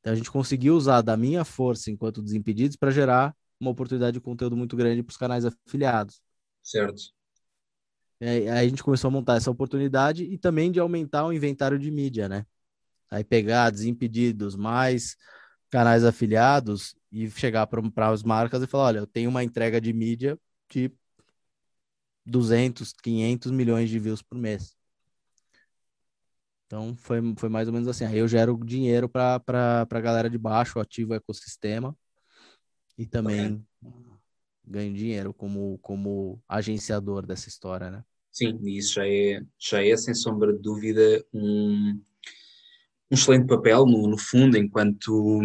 Então a gente conseguiu usar da minha força enquanto desimpedidos para gerar uma oportunidade de conteúdo muito grande para os canais afiliados. Certo. Aí a gente começou a montar essa oportunidade e também de aumentar o inventário de mídia, né? Aí pegar desimpedidos mais canais afiliados e chegar para as marcas e falar: olha, eu tenho uma entrega de mídia de 200, 500 milhões de views por mês. Então foi, foi mais ou menos assim. Aí eu gero dinheiro para a galera de baixo, ativo o ecossistema e também ganho dinheiro como, como agenciador dessa história, né? Sim, isso já é, já é sem sombra de dúvida um, um excelente papel, no, no fundo, enquanto,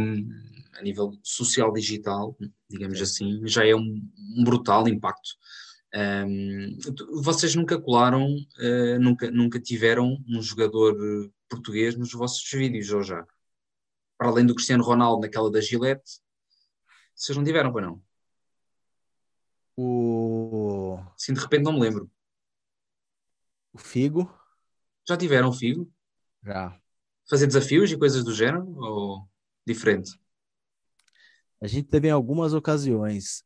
a nível social digital, digamos assim, já é um, um brutal impacto. Um, vocês nunca colaram, uh, nunca, nunca tiveram um jogador português nos vossos vídeos, ou já? Para além do Cristiano Ronaldo naquela da Gillette, vocês não tiveram, para não? O. Sim, de repente não me lembro. O Figo? Já tiveram Figo? Já. Fazer desafios e coisas do género? Ou diferente? A gente teve em algumas ocasiões.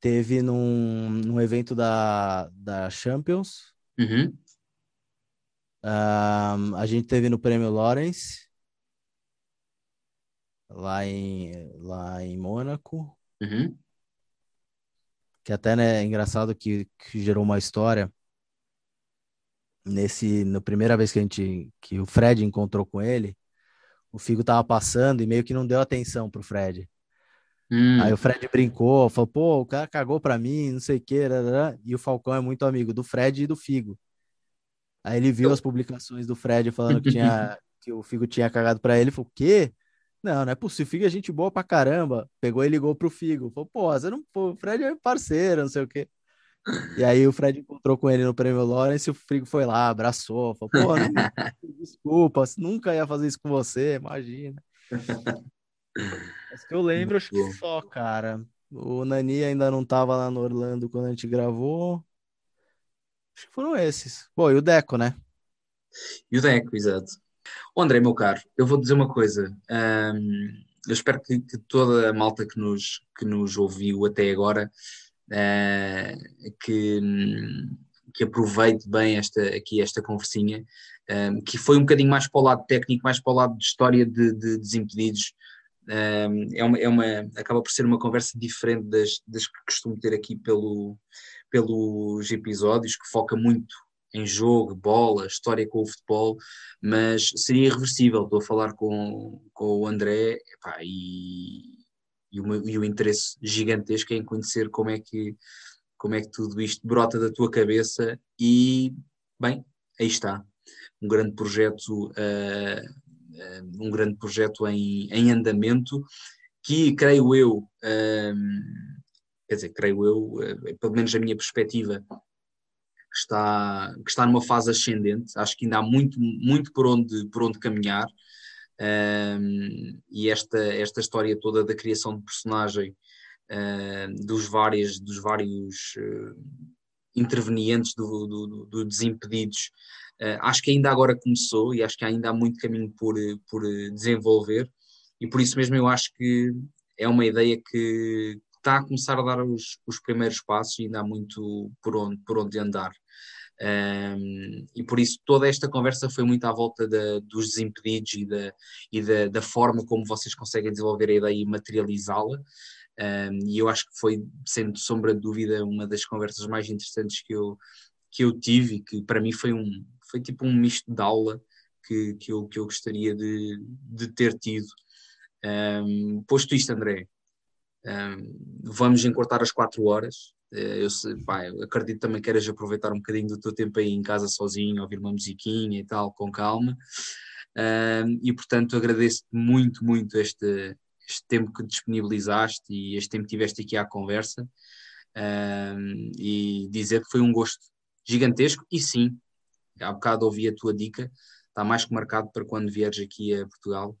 Teve num, num evento da, da Champions. Uhum. Um, a gente teve no Prêmio Lawrence, lá em, lá em Mônaco. Uhum. Que até né, é engraçado que, que gerou uma história. Nesse, na primeira vez que a gente, que o Fred encontrou com ele, o Figo tava passando e meio que não deu atenção pro Fred. Hum. Aí o Fred brincou, falou, pô, o cara cagou pra mim, não sei o que, e o Falcão é muito amigo do Fred e do Figo. Aí ele viu as publicações do Fred falando que, tinha, que o Figo tinha cagado para ele. Falou, o quê? Não, não é possível. Figo é gente boa pra caramba. Pegou e ligou pro Figo. Falou, pô, você não. Pô, o Fred é parceiro, não sei o quê. E aí o Fred encontrou com ele no prêmio Lawrence e o Figo foi lá, abraçou. Falou, pô, não, desculpa, nunca ia fazer isso com você, imagina. Mas que eu lembro, acho que só, cara. O Nani ainda não tava lá no Orlando quando a gente gravou. Acho que foram esses. Bom, e o Deco, né? E o Deco, exato. André, meu caro, eu vou dizer uma coisa. Um, eu espero que, que, toda a malta que nos, que nos ouviu até agora uh, que, que aproveite bem esta, aqui esta conversinha, um, que foi um bocadinho mais para o lado técnico, mais para o lado de história de, de desimpedidos. Um, é uma, é uma, acaba por ser uma conversa diferente das, das que costumo ter aqui pelo, pelos episódios, que foca muito em jogo, bola, história com o futebol, mas seria irreversível. Estou a falar com, com o André epá, e, e, o, e o interesse gigantesco em conhecer como é que como é que tudo isto brota da tua cabeça e bem, aí está um grande projeto uh, uh, um grande projeto em, em andamento que creio eu uh, quer dizer, creio eu, pelo menos a minha perspectiva, que está, que está numa fase ascendente. Acho que ainda há muito, muito por onde, por onde caminhar. Um, e esta, esta história toda da criação de personagem uh, dos, vários, dos vários uh, intervenientes do, do, do Desimpedidos, uh, acho que ainda agora começou e acho que ainda há muito caminho por, por desenvolver. E por isso mesmo eu acho que é uma ideia que, está a começar a dar os, os primeiros passos e ainda há muito por onde, por onde andar. Um, e por isso toda esta conversa foi muito à volta da, dos desimpedidos e, da, e da, da, forma como vocês conseguem desenvolver a ideia e materializá-la. Um, e eu acho que foi, sem sombra de dúvida, uma das conversas mais interessantes que eu, que eu tive, e que para mim foi, um, foi tipo um misto de aula que, que, eu, que eu gostaria de, de ter tido. Um, posto isto, André, vamos encurtar as quatro horas. Eh, eu, acredito também que queiras aproveitar um bocadinho do teu tempo aí em casa sozinho, ouvir uma musiquinha e tal, com calma. E portanto agradeço-te muito, muito este, este tempo que disponibilizaste e este tempo que tiveste aqui à conversa. E dizer que foi um gosto gigantesco. E sim, há bocado ouvi a tua dica, está mais que marcado para quando vieres aqui a Portugal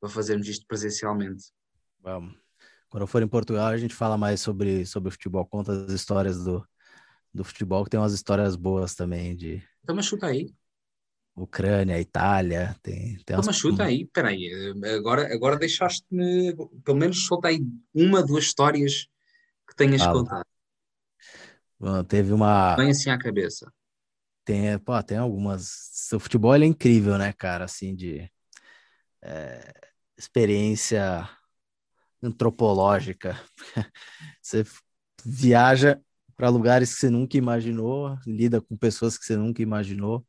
para fazermos isto presencialmente. Vamos. Quando eu for em Portugal, a gente fala mais sobre, sobre o futebol, conta as histórias do, do futebol, que tem umas histórias boas também de. Mas chuta aí. Ucrânia, Itália, tem. tem então, mas chuta aí, peraí, agora, agora deixaste-me, pelo menos solta aí uma, duas histórias que tenhas Fala. contado. Bom, teve uma. Vem assim à cabeça. Tem, pô, tem algumas. O futebol é incrível, né, cara? Assim, de é, experiência antropológica. Você viaja para lugares que você nunca imaginou, lida com pessoas que você nunca imaginou.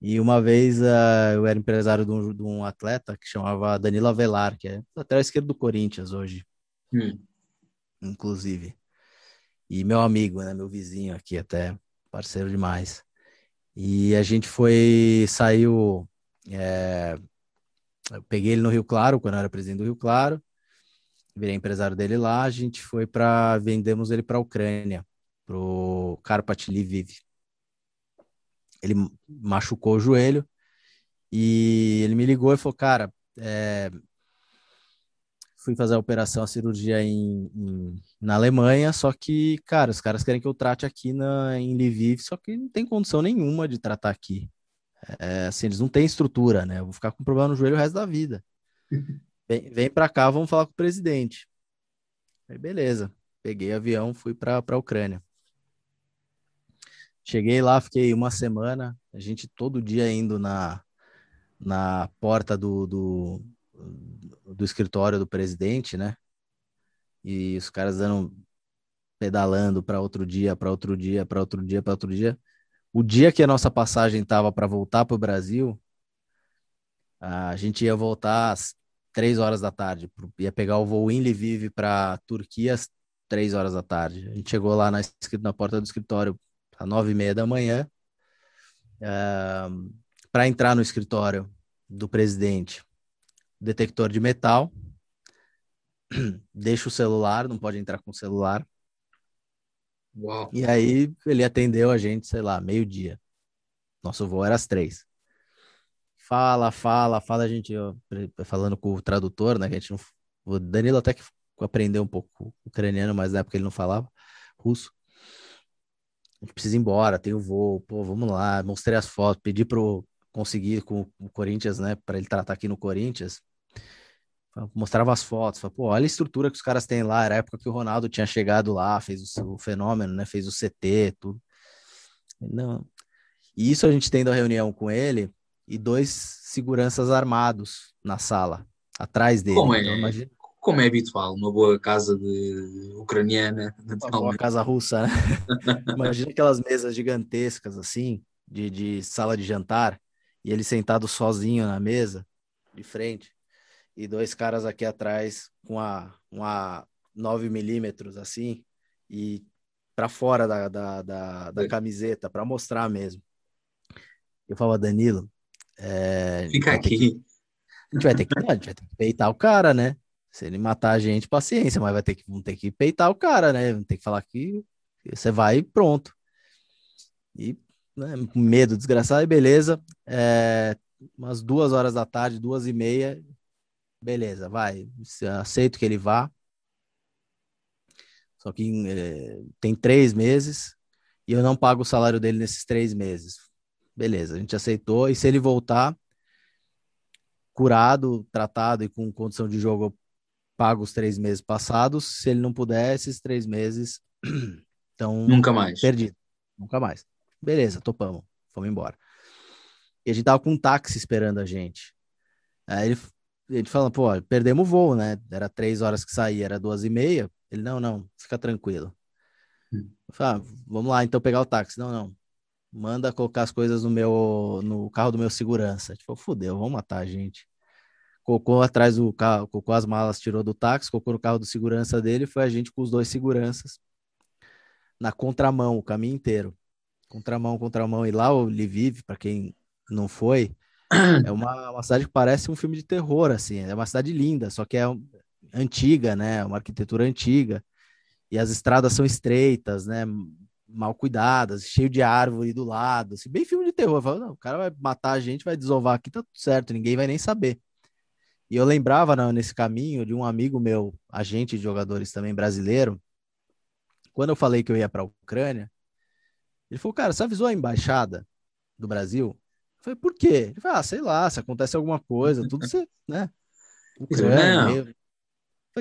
E uma vez uh, eu era empresário de um, de um, atleta que chamava Danilo Avelar, que é lateral esquerdo do Corinthians hoje, hum. inclusive. E meu amigo, né, meu vizinho aqui até, parceiro demais. E a gente foi, saiu, é, eu peguei ele no Rio Claro, quando eu era presidente do Rio Claro, virei empresário dele lá, a gente foi para vendemos ele para a Ucrânia, pro Karpat Lviv. Ele machucou o joelho e ele me ligou e falou, cara, é... fui fazer a operação, a cirurgia em, em, na Alemanha, só que, cara, os caras querem que eu trate aqui na, em Lviv, só que não tem condição nenhuma de tratar aqui. É, assim, eles não têm estrutura, né? Eu vou ficar com problema no joelho o resto da vida. Vem, vem para cá, vamos falar com o presidente. Aí, beleza. Peguei avião, fui para a Ucrânia. Cheguei lá, fiquei uma semana, a gente todo dia indo na, na porta do, do, do escritório do presidente, né? E os caras dando pedalando para outro dia, para outro dia, para outro dia, para outro dia. O dia que a nossa passagem estava para voltar para o Brasil, a gente ia voltar às três horas da tarde. Ia pegar o voo em Lviv para Turquia às três horas da tarde. A gente chegou lá na, na porta do escritório às nove e meia da manhã. Uh, para entrar no escritório do presidente, detector de metal, deixa o celular, não pode entrar com o celular. Uau. E aí ele atendeu a gente, sei lá, meio-dia. Nosso voo era às três. Fala, fala, fala, a gente falando com o tradutor, né? Que a gente não, o Danilo até que aprendeu um pouco ucraniano, mas na época ele não falava russo. A gente precisa ir embora, tem o voo, pô, vamos lá. Mostrei as fotos, pedi pro conseguir com o Corinthians, né, para ele tratar aqui no Corinthians. Mostrava as fotos, falava, pô, olha a estrutura que os caras têm lá. Era a época que o Ronaldo tinha chegado lá, fez o, o fenômeno, né, fez o CT, tudo. Não. E isso a gente tendo a reunião com ele, e dois seguranças armados na sala, atrás dele. Como é, então, imagina... como é habitual, uma boa casa de ucraniana. Uma boa casa russa, né? imagina aquelas mesas gigantescas assim, de, de sala de jantar, e ele sentado sozinho na mesa, de frente, e dois caras aqui atrás com a, uma 9 milímetros assim, e para fora da, da, da, da camiseta, para mostrar mesmo. Eu falava, Danilo, é, Fica aqui. Que, a, gente vai ter que, a gente vai ter que peitar o cara, né? Se ele matar a gente, paciência, mas vai ter que, vamos ter que peitar o cara, né? Vamos ter que falar que você vai e pronto. E né, medo desgraçado, e beleza. É, umas duas horas da tarde, duas e meia, beleza, vai. Aceito que ele vá. Só que é, tem três meses e eu não pago o salário dele nesses três meses beleza, a gente aceitou. E se ele voltar curado, tratado e com condição de jogo, eu pago os três meses passados. Se ele não puder, esses três meses estão nunca mais perdido, nunca mais. Beleza, topamos, fomos embora. E a gente tava com um táxi esperando a gente. Aí ele, ele falou, pô, perdemos o voo, né? Era três horas que saía, era duas e meia. Ele, não, não, fica tranquilo. Hum. Falei, ah, vamos lá, então pegar o táxi. Não, não, manda colocar as coisas no meu no carro do meu segurança. Tipo, fudeu, vão matar a gente. Colocou atrás do carro, colocou as malas, tirou do táxi, colocou no carro do segurança dele, foi a gente com os dois seguranças na contramão o caminho inteiro. Contramão, contramão. E lá o Lviv, para quem não foi, é uma, uma cidade que parece um filme de terror, assim. É uma cidade linda, só que é antiga, né? Uma arquitetura antiga. E as estradas são estreitas, né? Mal cuidadas, cheio de árvore do lado, assim, bem filme de terror. Falo, não, o cara vai matar a gente, vai desovar aqui, tá tudo certo, ninguém vai nem saber. E eu lembrava não, nesse caminho de um amigo meu, agente de jogadores também brasileiro, quando eu falei que eu ia para a Ucrânia, ele falou, cara, você avisou a embaixada do Brasil? Eu falei, por quê? Ele falou, ah, sei lá, se acontece alguma coisa, tudo você, né? Ucrânia,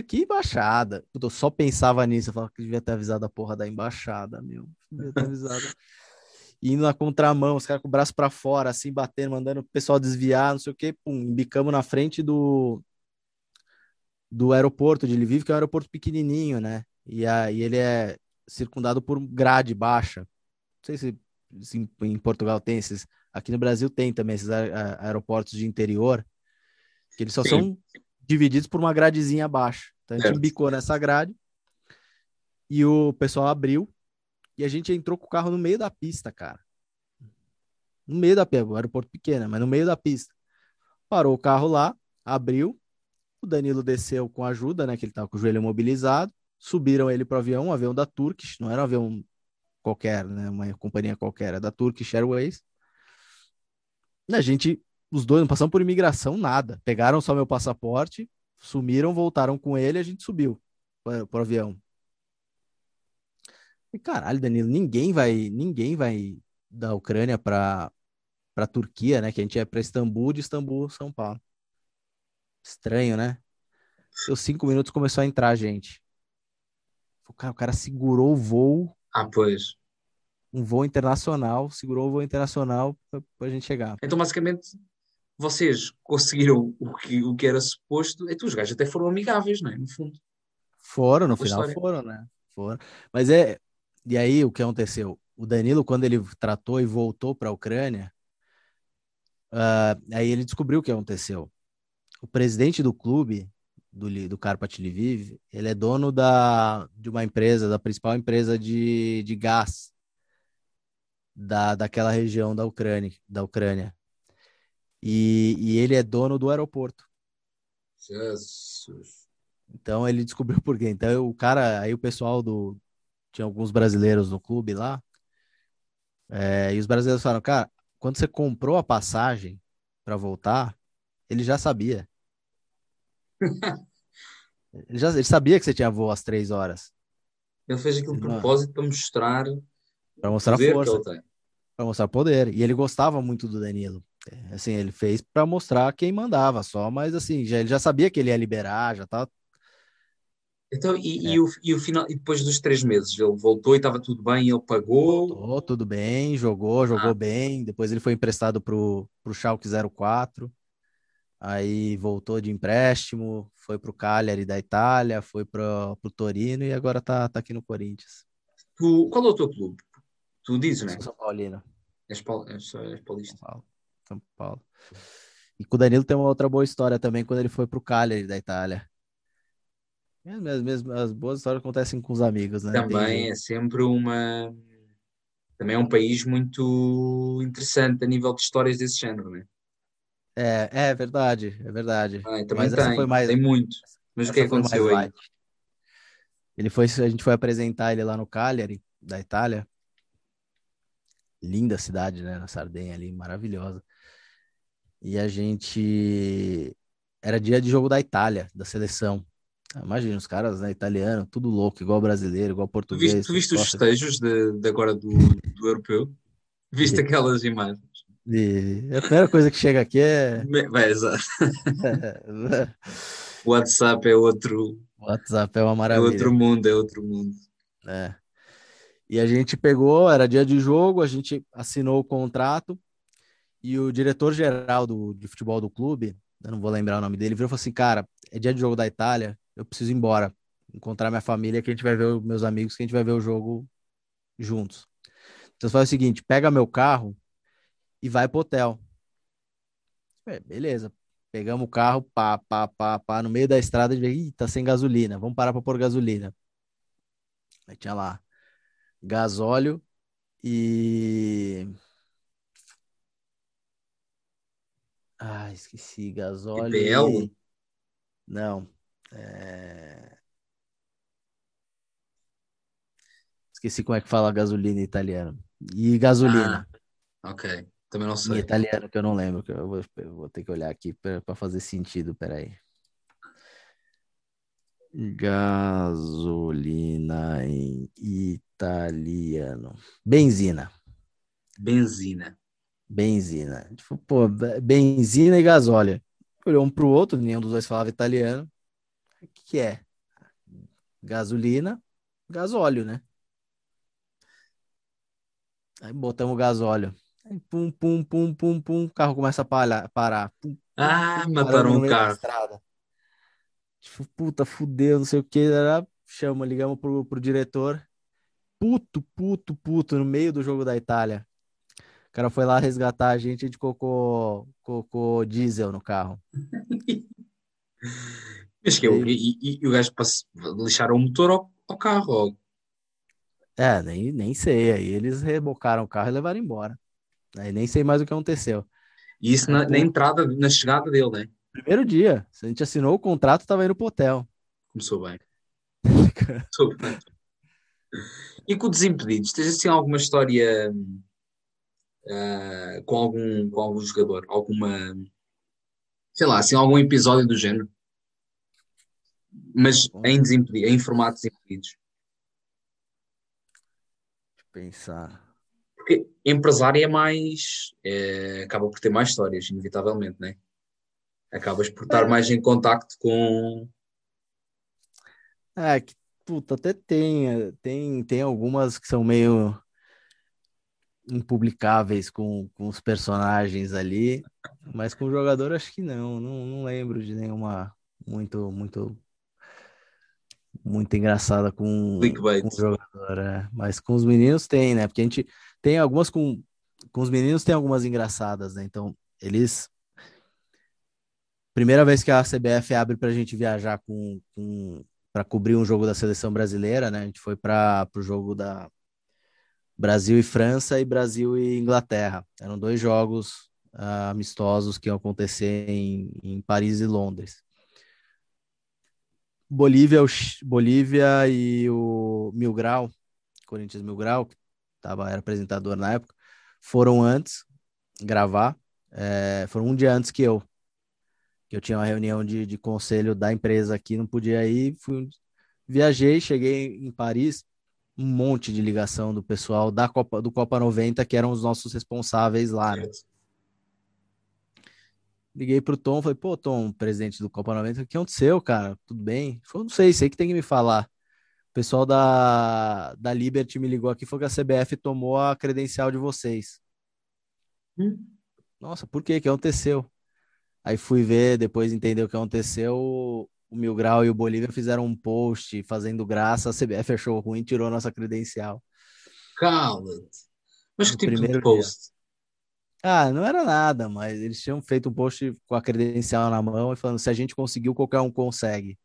que embaixada. Eu só pensava nisso. Eu falava que devia ter avisado a porra da embaixada, meu. Devia ter avisado. Indo na contramão, os caras com o braço para fora, assim, batendo, mandando o pessoal desviar, não sei o quê. Pum, embicamos na frente do, do aeroporto de Lviv, que é um aeroporto pequenininho, né? E aí ele é circundado por grade baixa. Não sei se, se em Portugal tem esses. Aqui no Brasil tem também esses aeroportos de interior, que eles só Sim. são divididos por uma gradezinha abaixo. Então a gente bicou nessa grade e o pessoal abriu e a gente entrou com o carro no meio da pista, cara. No meio da pista, o aeroporto pequeno, mas no meio da pista. Parou o carro lá, abriu O Danilo desceu com ajuda, né? Que ele estava com o joelho imobilizado. Subiram ele para o avião, um avião da Turkish, não era um avião qualquer, né? Uma companhia qualquer, era da Turkish Airways. A gente, os dois não passamos por imigração, nada. Pegaram só meu passaporte, sumiram, voltaram com ele, a gente subiu para o avião. E caralho, Danilo, ninguém vai, ninguém vai da Ucrânia para para Turquia, né? Que a gente é para Istambul, de Istambul, São Paulo. Estranho, né? Deu cinco minutos começou a entrar gente. O cara, o cara segurou o voo. Ah, pois. Um voo internacional, segurou o voo internacional para a gente chegar. Então, basicamente, vocês conseguiram o que, o que era suposto. Então, os gajos até foram amigáveis, não é? No fundo. Foram, no final história. foram, né? Foram. Mas é. E aí, o que aconteceu? O Danilo, quando ele tratou e voltou para a Ucrânia, uh, aí ele descobriu o que aconteceu o presidente do clube, do, do Carpat Lviv, ele é dono da, de uma empresa, da principal empresa de, de gás da, daquela região da Ucrânia. Da Ucrânia. E, e ele é dono do aeroporto. Jesus. Então ele descobriu por quê. Então o cara, aí o pessoal do. Tinha alguns brasileiros no clube lá. É, e os brasileiros falaram, cara, quando você comprou a passagem para voltar, ele já sabia ele, já, ele sabia que você tinha voo às três horas. Ele fez aquilo de propósito para mostrar para mostrar força, para mostrar poder. E ele gostava muito do Danilo. É, assim, ele fez para mostrar quem mandava só, mas assim, já, ele já sabia que ele ia liberar, já tá. Então, e, é. e, o, e o final, e depois dos três meses, ele voltou e estava tudo bem, ele pagou. Voltou, tudo bem, jogou, jogou ah. bem. Depois ele foi emprestado para o Schalke 04 aí voltou de empréstimo, foi para o Cagliari da Itália, foi para o Torino e agora tá, tá aqui no Corinthians. Tu, qual é o teu clube? Tu dizes, né? São Paulino. És, Paul, és, és paulista. São Paulo. São Paulo. E com o Danilo tem uma outra boa história também, quando ele foi para o Cagliari da Itália. Mesmo, mesmo, as boas histórias acontecem com os amigos, né? Também é sempre uma... Também é um país muito interessante a nível de histórias desse género, né? É, é verdade, é verdade. Ah, também Mas tem, foi mais, tem muito. Mas o que aconteceu aí? Ele foi, a gente foi apresentar ele lá no Cagliari, da Itália. Linda cidade, né? Na Sardenha ali, maravilhosa. E a gente. Era dia de jogo da Itália, da seleção. Imagina, os caras né, italianos, tudo louco, igual brasileiro, igual português. Tu viste, tu viste os festejos de, de, agora do, do europeu? Viste aquelas imagens? E a primeira coisa que chega aqui é. Vai, exato. WhatsApp é outro. WhatsApp é uma maravilha. É outro mundo, é outro mundo. É. E a gente pegou, era dia de jogo, a gente assinou o contrato e o diretor-geral do, de futebol do clube, eu não vou lembrar o nome dele, virou e falou assim: Cara, é dia de jogo da Itália, eu preciso ir embora, encontrar minha família, que a gente vai ver, meus amigos, que a gente vai ver o jogo juntos. Então você faz o seguinte: pega meu carro e vai pro hotel. É, beleza. Pegamos o carro, pá, pá, pá, pá, no meio da estrada, de Ih, tá sem gasolina, vamos parar para pôr gasolina. Aí tinha lá gasóleo e. Ah, esqueci, gasóleo. IPL? E... Não. É... Esqueci como é que fala gasolina em italiano. E gasolina. Ah, ok. Também não sei. Em italiano, que eu não lembro, que eu vou, eu vou ter que olhar aqui para fazer sentido, peraí. Gasolina em italiano. Benzina. Benzina. Benzina. Tipo, pô, benzina e gasóleo. Olhou um pro outro, nenhum dos dois falava italiano. O que, que é? Gasolina, gasóleo, né? Aí botamos gasóleo. Aí, pum, pum, pum, pum, pum, o carro começa a parar. parar. Pum, ah, mataram um carro. Tipo, puta, fudeu, não sei o que. Chama, ligamos pro, pro diretor. Puto, puto, puto, no meio do jogo da Itália. O cara foi lá resgatar a gente, a gente colocou, colocou diesel no carro. Mas que eu, e, e, e, o gajo lixaram o motor ao, ao carro. É, nem, nem sei. Aí eles rebocaram o carro e levaram embora. Aí nem sei mais o que aconteceu. E isso na, na entrada, na chegada dele, né? Primeiro dia. Se a gente assinou o contrato, estava indo pro hotel. Começou bem. Começou bem. E com o Desimpedidos, tens assim alguma história uh, com, algum, com algum jogador? Alguma, sei lá, assim, algum episódio do género? Mas em, desimpedidos, em formato Desimpedidos. Deixa eu pensar. Porque empresário é mais. É, acaba por ter mais histórias, inevitavelmente, não é? Acabas por estar mais em contacto com. É, que puta, até tem, tem, tem algumas que são meio impublicáveis com, com os personagens ali, mas com o jogador acho que não, não, não lembro de nenhuma muito, muito, muito engraçada com, com o jogador, é. mas com os meninos tem, né? Porque a gente tem algumas com, com os meninos tem algumas engraçadas, né? Então, eles primeira vez que a CBF abre para a gente viajar com, com para cobrir um jogo da seleção brasileira, né? A gente foi para o jogo da Brasil e França e Brasil e Inglaterra. Eram dois jogos uh, amistosos que iam acontecer em, em Paris e Londres. Bolívia, o, Bolívia e o Mil Grau, Corinthians Mil Grau, que tava, era apresentador na época, foram antes gravar, é, foram um dia antes que eu que eu tinha uma reunião de, de conselho da empresa aqui, não podia ir, fui, viajei, cheguei em Paris, um monte de ligação do pessoal da Copa, do Copa 90, que eram os nossos responsáveis lá, né? Liguei pro Tom, falei, pô, Tom, presidente do Copa 90, o que aconteceu, cara? Tudo bem? Falou, não sei, sei que tem que me falar. O pessoal da, da Liberty me ligou aqui, falou que a CBF tomou a credencial de vocês. Hum. Nossa, por quê? O que aconteceu? Aí fui ver, depois entender o que aconteceu. O Mil Grau e o Bolívia fizeram um post fazendo graça. A CBF achou ruim tirou nossa credencial. Cala-te. Mas que tipo de post? Dia. Ah, não era nada, mas eles tinham feito um post com a credencial na mão e falando: se a gente conseguiu, qualquer um consegue.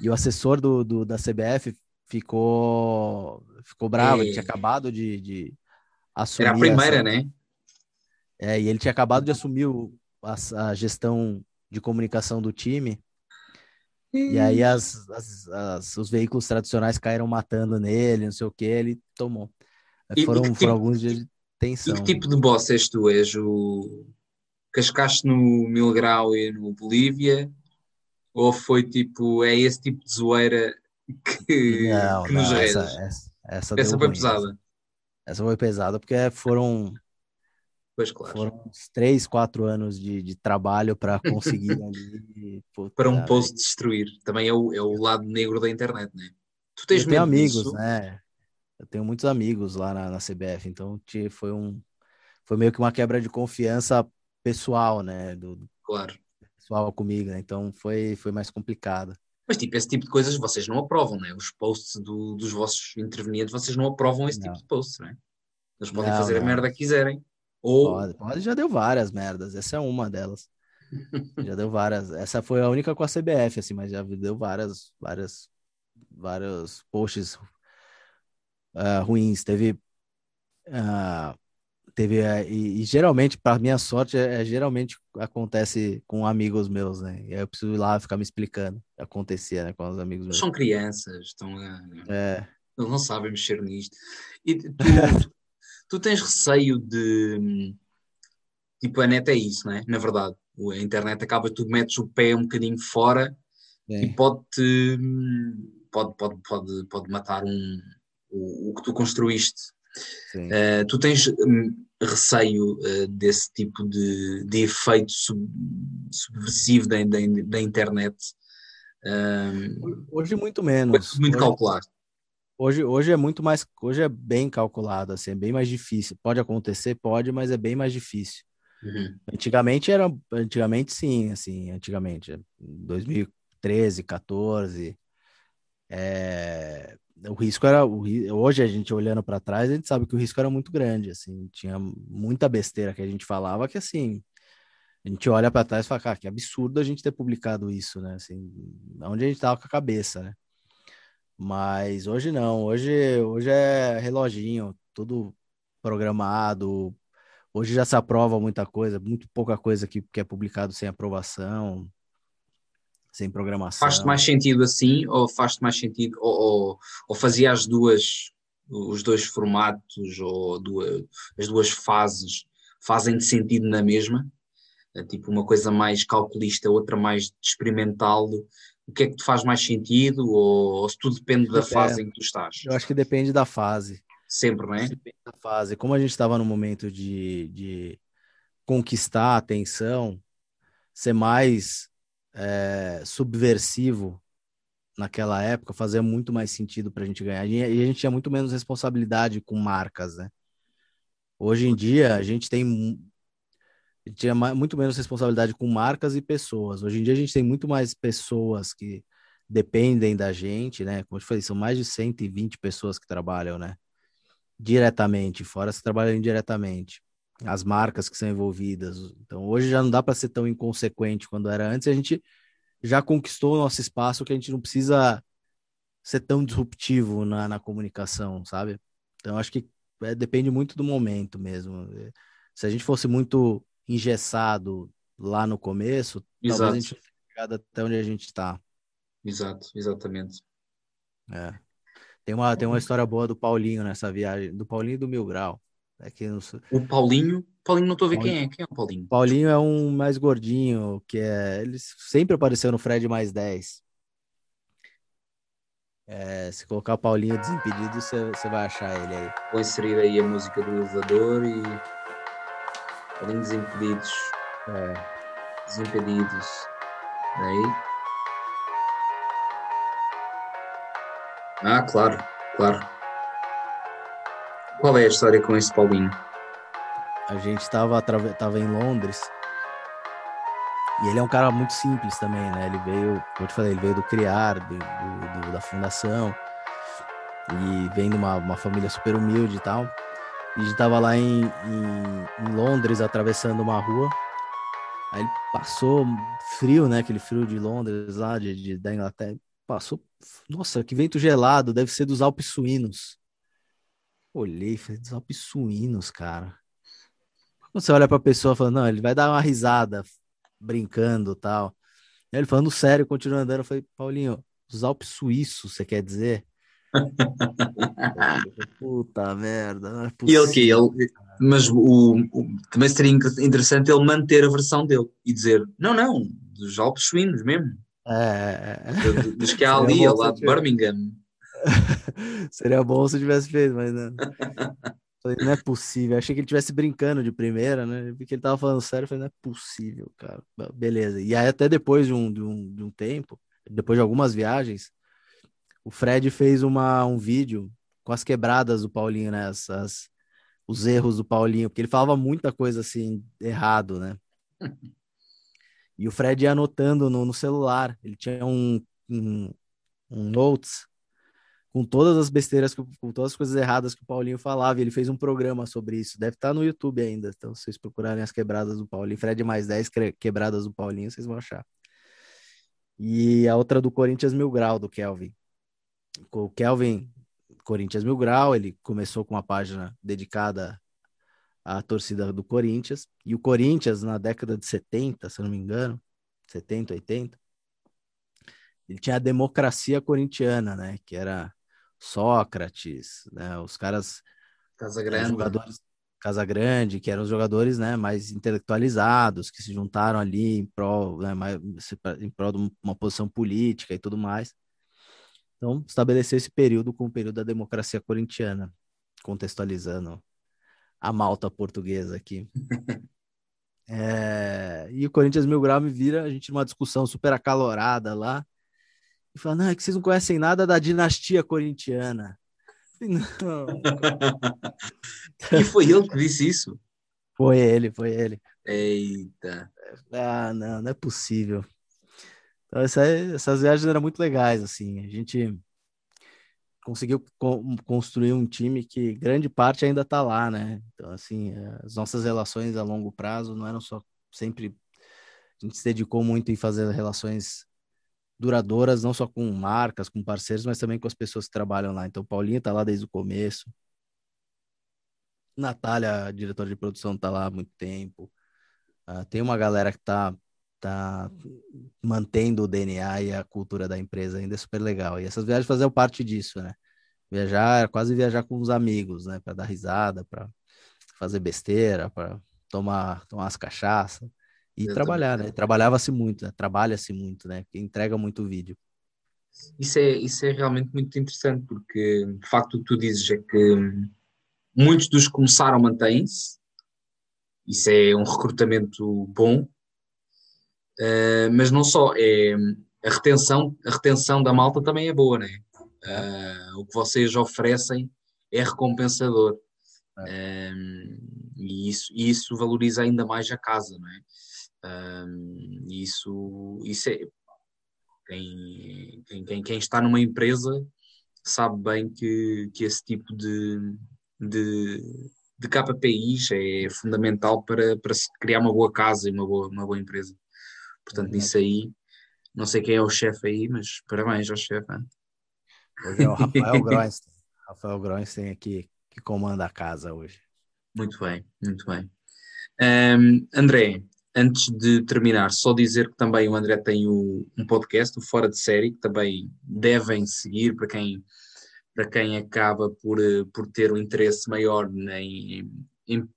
E o assessor do, do da CBF ficou, ficou bravo, ele tinha acabado de, de assumir. Era a primeira, essa... né? É, e ele tinha acabado de assumir a, a gestão de comunicação do time. E aí as, as, as, os veículos tradicionais caíram matando nele, não sei o que, ele tomou. E, foram, e foram tipo, alguns dias de tensão. E que tipo de boss és tu? És o cascaste no Mil Grau e no Bolívia? Ou foi tipo, é esse tipo de zoeira que, não, que nos não, essa, essa, essa, essa foi ruim, pesada. Essa foi pesada porque foram Pois claro. Foram uns três, quatro anos de, de trabalho para conseguir ali. Puta, para um post destruir. Também é o, é o lado negro da internet, né? Tu tens eu tenho amigos, disso? né? Eu tenho muitos amigos lá na, na CBF, então foi um foi meio que uma quebra de confiança pessoal, né? Do, claro. Pessoal comigo, né? Então foi, foi mais complicado. Mas, tipo, esse tipo de coisas vocês não aprovam, né? Os posts do, dos vossos intervenientes, vocês não aprovam esse não. tipo de posts, né? Eles podem não, fazer não. a merda que quiserem. Ou... Pode, pode, já deu várias merdas. Essa é uma delas. já deu várias. Essa foi a única com a CBF, assim, mas já deu várias, várias, vários posts uh, ruins. Teve. Uh, teve uh, e, e, geralmente, para minha sorte, é, é, geralmente acontece com amigos meus, né? E aí eu preciso ir lá ficar me explicando. Acontecia, né, com os amigos meus. São crianças, estão. É. Eles não sabem mexer nisto. E tu, Tu tens receio de. Tipo, a net é isso, né? Na verdade, a internet acaba, tu metes o pé um bocadinho fora é. e pode-te. Pode, pode, pode, pode matar um, o, o que tu construíste. Uh, tu tens um, receio uh, desse tipo de, de efeito sub, subversivo da, da, da internet? Um, Hoje muito menos. Muito Hoje, calcular. Hoje, hoje é muito mais, hoje é bem calculado, assim, é bem mais difícil. Pode acontecer, pode, mas é bem mais difícil. Uhum. Antigamente era, antigamente sim, assim, antigamente, 2013, 14, é, o risco era, o, hoje a gente olhando para trás, a gente sabe que o risco era muito grande, assim, tinha muita besteira que a gente falava que assim, a gente olha para trás e fala, cara, que absurdo a gente ter publicado isso, né? Assim, onde a gente tava com a cabeça, né? Mas hoje não, hoje, hoje é reloginho, tudo programado. Hoje já se aprova muita coisa, muito pouca coisa que, que é publicado sem aprovação, sem programação. Faz-te mais sentido assim, ou faz-te mais sentido, ou, ou, ou fazia as duas, os dois formatos, ou duas, as duas fases fazem sentido na mesma? É tipo uma coisa mais calculista, outra mais experimental. O que é que te faz mais sentido, ou, ou se tudo depende da fase em que tu estás? Eu acho que depende da fase. Sempre, não é? Depende da fase. Como a gente estava no momento de, de conquistar a atenção, ser mais é, subversivo naquela época fazia muito mais sentido para a gente ganhar. E a gente tinha muito menos responsabilidade com marcas, né? Hoje em dia, a gente tem tinha muito menos responsabilidade com marcas e pessoas. Hoje em dia, a gente tem muito mais pessoas que dependem da gente, né? Como eu te falei, são mais de 120 pessoas que trabalham, né? Diretamente, fora se trabalham indiretamente as marcas que são envolvidas. Então, hoje já não dá para ser tão inconsequente quando era antes. A gente já conquistou o nosso espaço que a gente não precisa ser tão disruptivo na, na comunicação, sabe? Então, acho que é, depende muito do momento mesmo. Se a gente fosse muito engessado lá no começo, Exato. talvez a gente não chegado até onde a gente está. Exato, exatamente. É. Tem uma, tem uma história boa do Paulinho nessa viagem, do Paulinho e do Mil Grau. É não... O Paulinho, Paulinho não estou a ver Paulinho. quem é. Quem é o Paulinho? Paulinho é um mais gordinho, que é. Ele sempre apareceu no Fred mais 10. É, se colocar Paulinho Desimpedido, você vai achar ele aí. Vou inserir aí a música do elevador e. Paulinho Desimpedidos. É. Desimpedidos. Aí. Ah, claro, claro. Qual é a história com esse Paulinho? A gente estava tava em Londres e ele é um cara muito simples também, né? Ele veio, como te falei, ele veio do criar, do, do, do da fundação e vem de uma, uma família super humilde e tal. E a gente tava lá em, em, em Londres atravessando uma rua. Aí ele passou frio, né? Aquele frio de Londres lá, de, de da Inglaterra. Passou, nossa, que vento gelado, deve ser dos Alpes suínos. Olhei e falei, dos Alpes suínos, cara. Quando você olha pra pessoa falando, não, ele vai dar uma risada, brincando tal. E ele falando sério, continua andando. Eu falei, Paulinho, os Alpes suíços, você quer dizer? Puta merda. É e ele que ele, mas o, o, também seria interessante ele manter a versão dele e dizer: não, não, dos Alpes suínos mesmo. É, é, é. dos que há ali, ao lado de Birmingham. Seria bom se eu tivesse feito, mas não. Falei, não é possível. Achei que ele tivesse brincando de primeira, né? Porque ele tava falando sério. Falei, não é possível, cara. Beleza. E aí, até depois de um, de um, de um tempo, depois de algumas viagens, o Fred fez uma, um vídeo com as quebradas do Paulinho, né? As, as, os erros do Paulinho, porque ele falava muita coisa assim, errado, né? E o Fred ia anotando no, no celular. Ele tinha um, um, um notes com todas as besteiras, com todas as coisas erradas que o Paulinho falava. E ele fez um programa sobre isso. Deve estar no YouTube ainda. Então, se vocês procurarem as quebradas do Paulinho, Fred mais 10 quebradas do Paulinho, vocês vão achar. E a outra do Corinthians Mil Grau, do Kelvin. O Kelvin, Corinthians Mil Grau, ele começou com uma página dedicada à torcida do Corinthians. E o Corinthians, na década de 70, se eu não me engano, 70, 80, ele tinha a democracia corintiana, né? Que era Sócrates, né? Os caras Casa Grande. jogadores Casa Grande, que eram os jogadores, né, mais intelectualizados, que se juntaram ali em prol, né, mais, em prol de uma posição política e tudo mais. Então, estabeleceu esse período com o período da democracia corintiana, contextualizando a malta portuguesa aqui. é, e o Corinthians Mil Grau me vira, a gente numa discussão super acalorada lá, e fala, não, é que vocês não conhecem nada da dinastia corintiana. Não. e foi ele que disse isso? Foi ele, foi ele. Eita. Ah, não, não é possível. Então, essa, essas viagens eram muito legais, assim. A gente conseguiu co construir um time que grande parte ainda está lá, né? Então, assim, as nossas relações a longo prazo não eram só sempre. A gente se dedicou muito em fazer relações duradouras, não só com marcas, com parceiros, mas também com as pessoas que trabalham lá. Então, Paulinho está lá desde o começo. Natália, diretora de produção, está lá há muito tempo. Uh, tem uma galera que está tá mantendo o DNA e a cultura da empresa ainda é super legal. E essas viagens faziam parte disso, né? Viajar, quase viajar com os amigos, né? Para dar risada, para fazer besteira, para tomar, tomar umas cachaças e trabalhar, né? Trabalhava-se muito, né? Trabalha-se muito, né? Entrega muito vídeo. Isso é, isso é realmente muito interessante, porque de facto o que tu dizes é que muitos dos que começaram mantêm-se, isso é um recrutamento bom, uh, mas não só, é a retenção, a retenção da malta também é boa, né? Uh, o que vocês oferecem é recompensador. É. Um, e isso, isso valoriza ainda mais a casa, não é? Um, isso, isso é. Quem, quem, quem está numa empresa sabe bem que, que esse tipo de, de, de KPIs é fundamental para, para se criar uma boa casa e uma boa, uma boa empresa. Portanto, nisso aí, não sei quem é o chefe aí, mas parabéns ao chefe. Hoje é o Rafael Groenstein. Rafael Groenstein aqui que comanda a casa hoje. Muito bem, muito bem. Um, André, antes de terminar, só dizer que também o André tem o, um podcast, o Fora de Série, que também devem seguir para quem, para quem acaba por, por ter um interesse maior em, em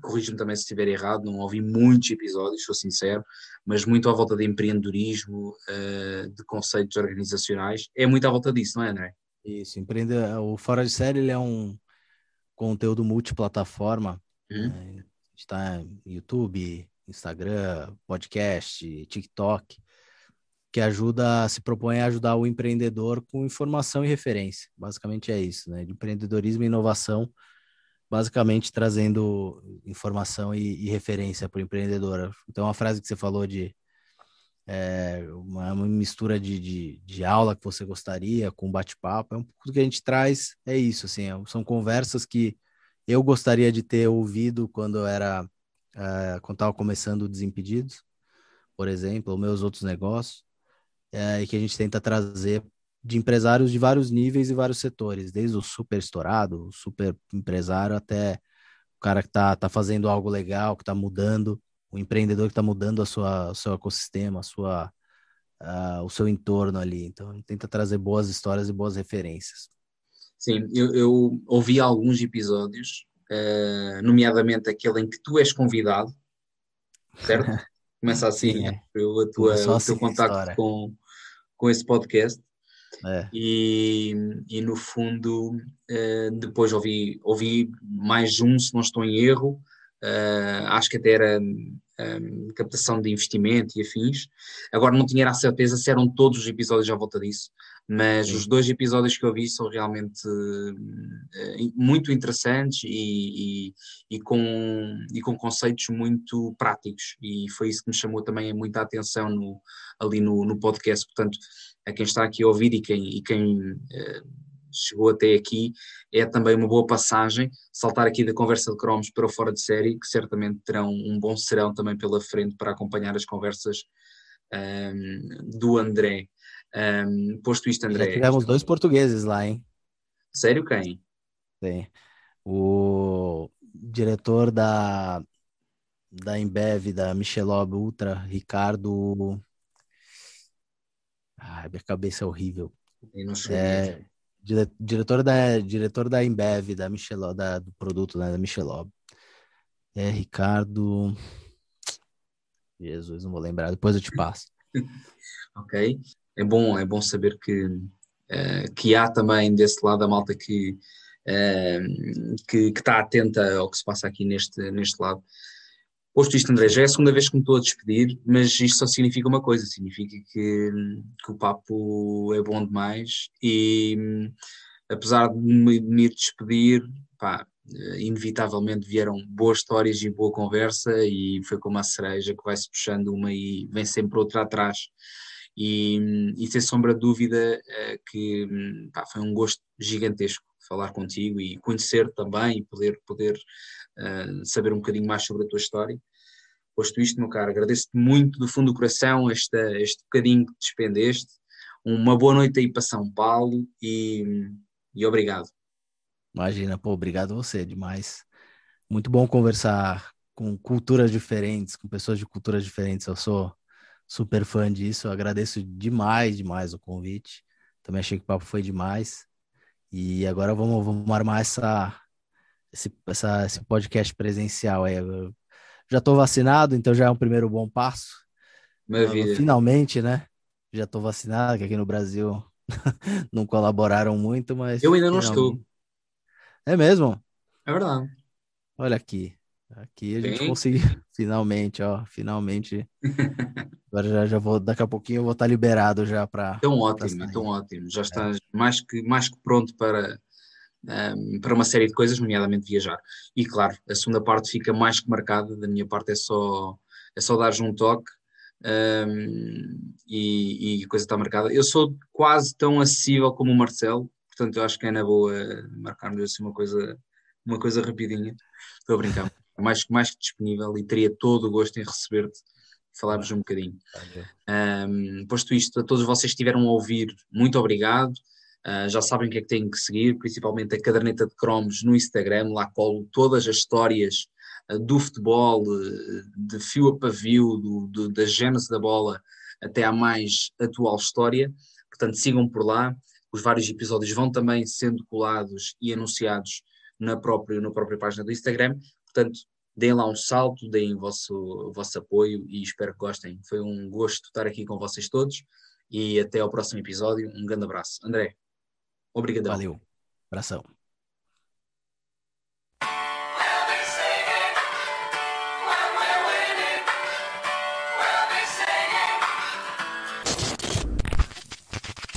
corrijo-me também se estiver errado, não ouvi muitos episódios, sou sincero, mas muito à volta de empreendedorismo, uh, de conceitos organizacionais, é muito à volta disso, não é, André? Isso, empreende... o Fora de Série ele é um conteúdo multiplataforma, uhum. né? está no YouTube, Instagram, podcast, TikTok, que ajuda, se propõe a ajudar o empreendedor com informação e referência. Basicamente é isso, né? De empreendedorismo e inovação, basicamente trazendo informação e, e referência para o empreendedor. Então, a frase que você falou de é, uma, uma, mistura de, de, de, aula que você gostaria com bate-papo, é um pouco do que a gente traz, é isso, assim, é, são conversas que eu gostaria de ter ouvido quando eu era, é, quando estava começando o Desimpedidos, por exemplo, ou meus outros negócios, é, e que a gente tenta trazer de empresários de vários níveis e vários setores, desde o super estourado, o super empresário, até o cara que está tá fazendo algo legal, que está mudando, o empreendedor que está mudando a sua, o seu ecossistema, a sua, uh, o seu entorno ali. Então, tenta trazer boas histórias e boas referências. Sim, eu, eu ouvi alguns episódios, uh, nomeadamente aquele em que tu és convidado, certo? Começa assim, Sim, é. a tua, o assim teu contacto com, com esse podcast. É. E, e no fundo, uh, depois ouvi, ouvi mais um, se não estou em erro, Uh, acho que até era um, captação de investimento e afins. Agora não tinha a certeza se eram todos os episódios à volta disso, mas Sim. os dois episódios que eu vi são realmente uh, muito interessantes e, e, e, com, e com conceitos muito práticos, e foi isso que me chamou também muita atenção no, ali no, no podcast. Portanto, a quem está aqui a ouvir e quem, e quem uh, chegou até aqui, é também uma boa passagem, saltar aqui da conversa de cromos para o fora de série, que certamente terão um bom serão também pela frente para acompanhar as conversas um, do André. Um, posto isto, André. Já tivemos dois portugueses lá, hein? Sério, quem? Tem. O diretor da, da Embev, da Michelob Ultra, Ricardo. Ai, minha cabeça é horrível. É, dire, diretor da diretor da Embev, da Michelob, da, do produto né, da Michelob. É Ricardo. Jesus, não vou lembrar, depois eu te passo. ok. É bom, é bom saber que, uh, que há também desse lado a malta que, uh, que, que, está atenta ao que se passa aqui neste, neste lado. Posto isto, André, já é a segunda vez que me estou a despedir, mas isto só significa uma coisa: significa que, que o papo é bom demais e, apesar de me, me ir despedir, pá, inevitavelmente vieram boas histórias e boa conversa, e foi como a cereja que vai-se puxando uma e vem sempre outra atrás. E, e sem sombra de dúvida eh, que pá, foi um gosto gigantesco falar contigo e conhecer também e poder, poder uh, saber um bocadinho mais sobre a tua história. Posto isto, meu caro, agradeço-te muito do fundo do coração este, este bocadinho que despendeste. Uma boa noite aí para São Paulo e, e obrigado. Imagina, pô, obrigado você, demais. Muito bom conversar com culturas diferentes, com pessoas de culturas diferentes. Eu sou super fã disso. Eu agradeço demais, demais o convite. Também achei que o papo foi demais. E agora vamos, vamos armar essa, esse, essa, esse podcast presencial aí. Eu já estou vacinado, então já é um primeiro bom passo. Maravilha. Finalmente, né? Já estou vacinado, que aqui no Brasil não colaboraram muito, mas. Eu ainda não estou. É mesmo? É verdade. Olha aqui. Aqui a gente conseguiu. Finalmente, ó. Finalmente. Agora já, já vou. Daqui a pouquinho eu vou estar liberado já para. Tão ótimo, tão ótimo. Já estás é. mais, que, mais que pronto para, um, ehm, para uma série de coisas, nomeadamente viajar. E claro, a segunda parte fica mais que marcada. Da minha parte é só, é só dar um toque. Um, ehm, e, e a coisa está marcada. Eu sou quase tão acessível como o Marcelo, portanto eu acho que é na boa marcar-nos assim uma coisa, uma coisa rapidinha. Estou a brincar mais, mais que disponível e teria todo o gosto em receber-te falarmos um bocadinho. Um, posto isto, a todos vocês que estiveram a ouvir, muito obrigado. Uh, já sabem o que é que têm que seguir, principalmente a caderneta de cromos no Instagram, lá colo todas as histórias uh, do futebol, uh, de fio a pavio, do, do, da gênese da bola até à mais atual história. Portanto, sigam por lá. Os vários episódios vão também sendo colados e anunciados na própria, na própria página do Instagram. Portanto, deem lá um salto, deem o vosso, o vosso apoio e espero que gostem. Foi um gosto estar aqui com vocês todos e até ao próximo episódio. Um grande abraço. André, obrigado. Valeu. Abração.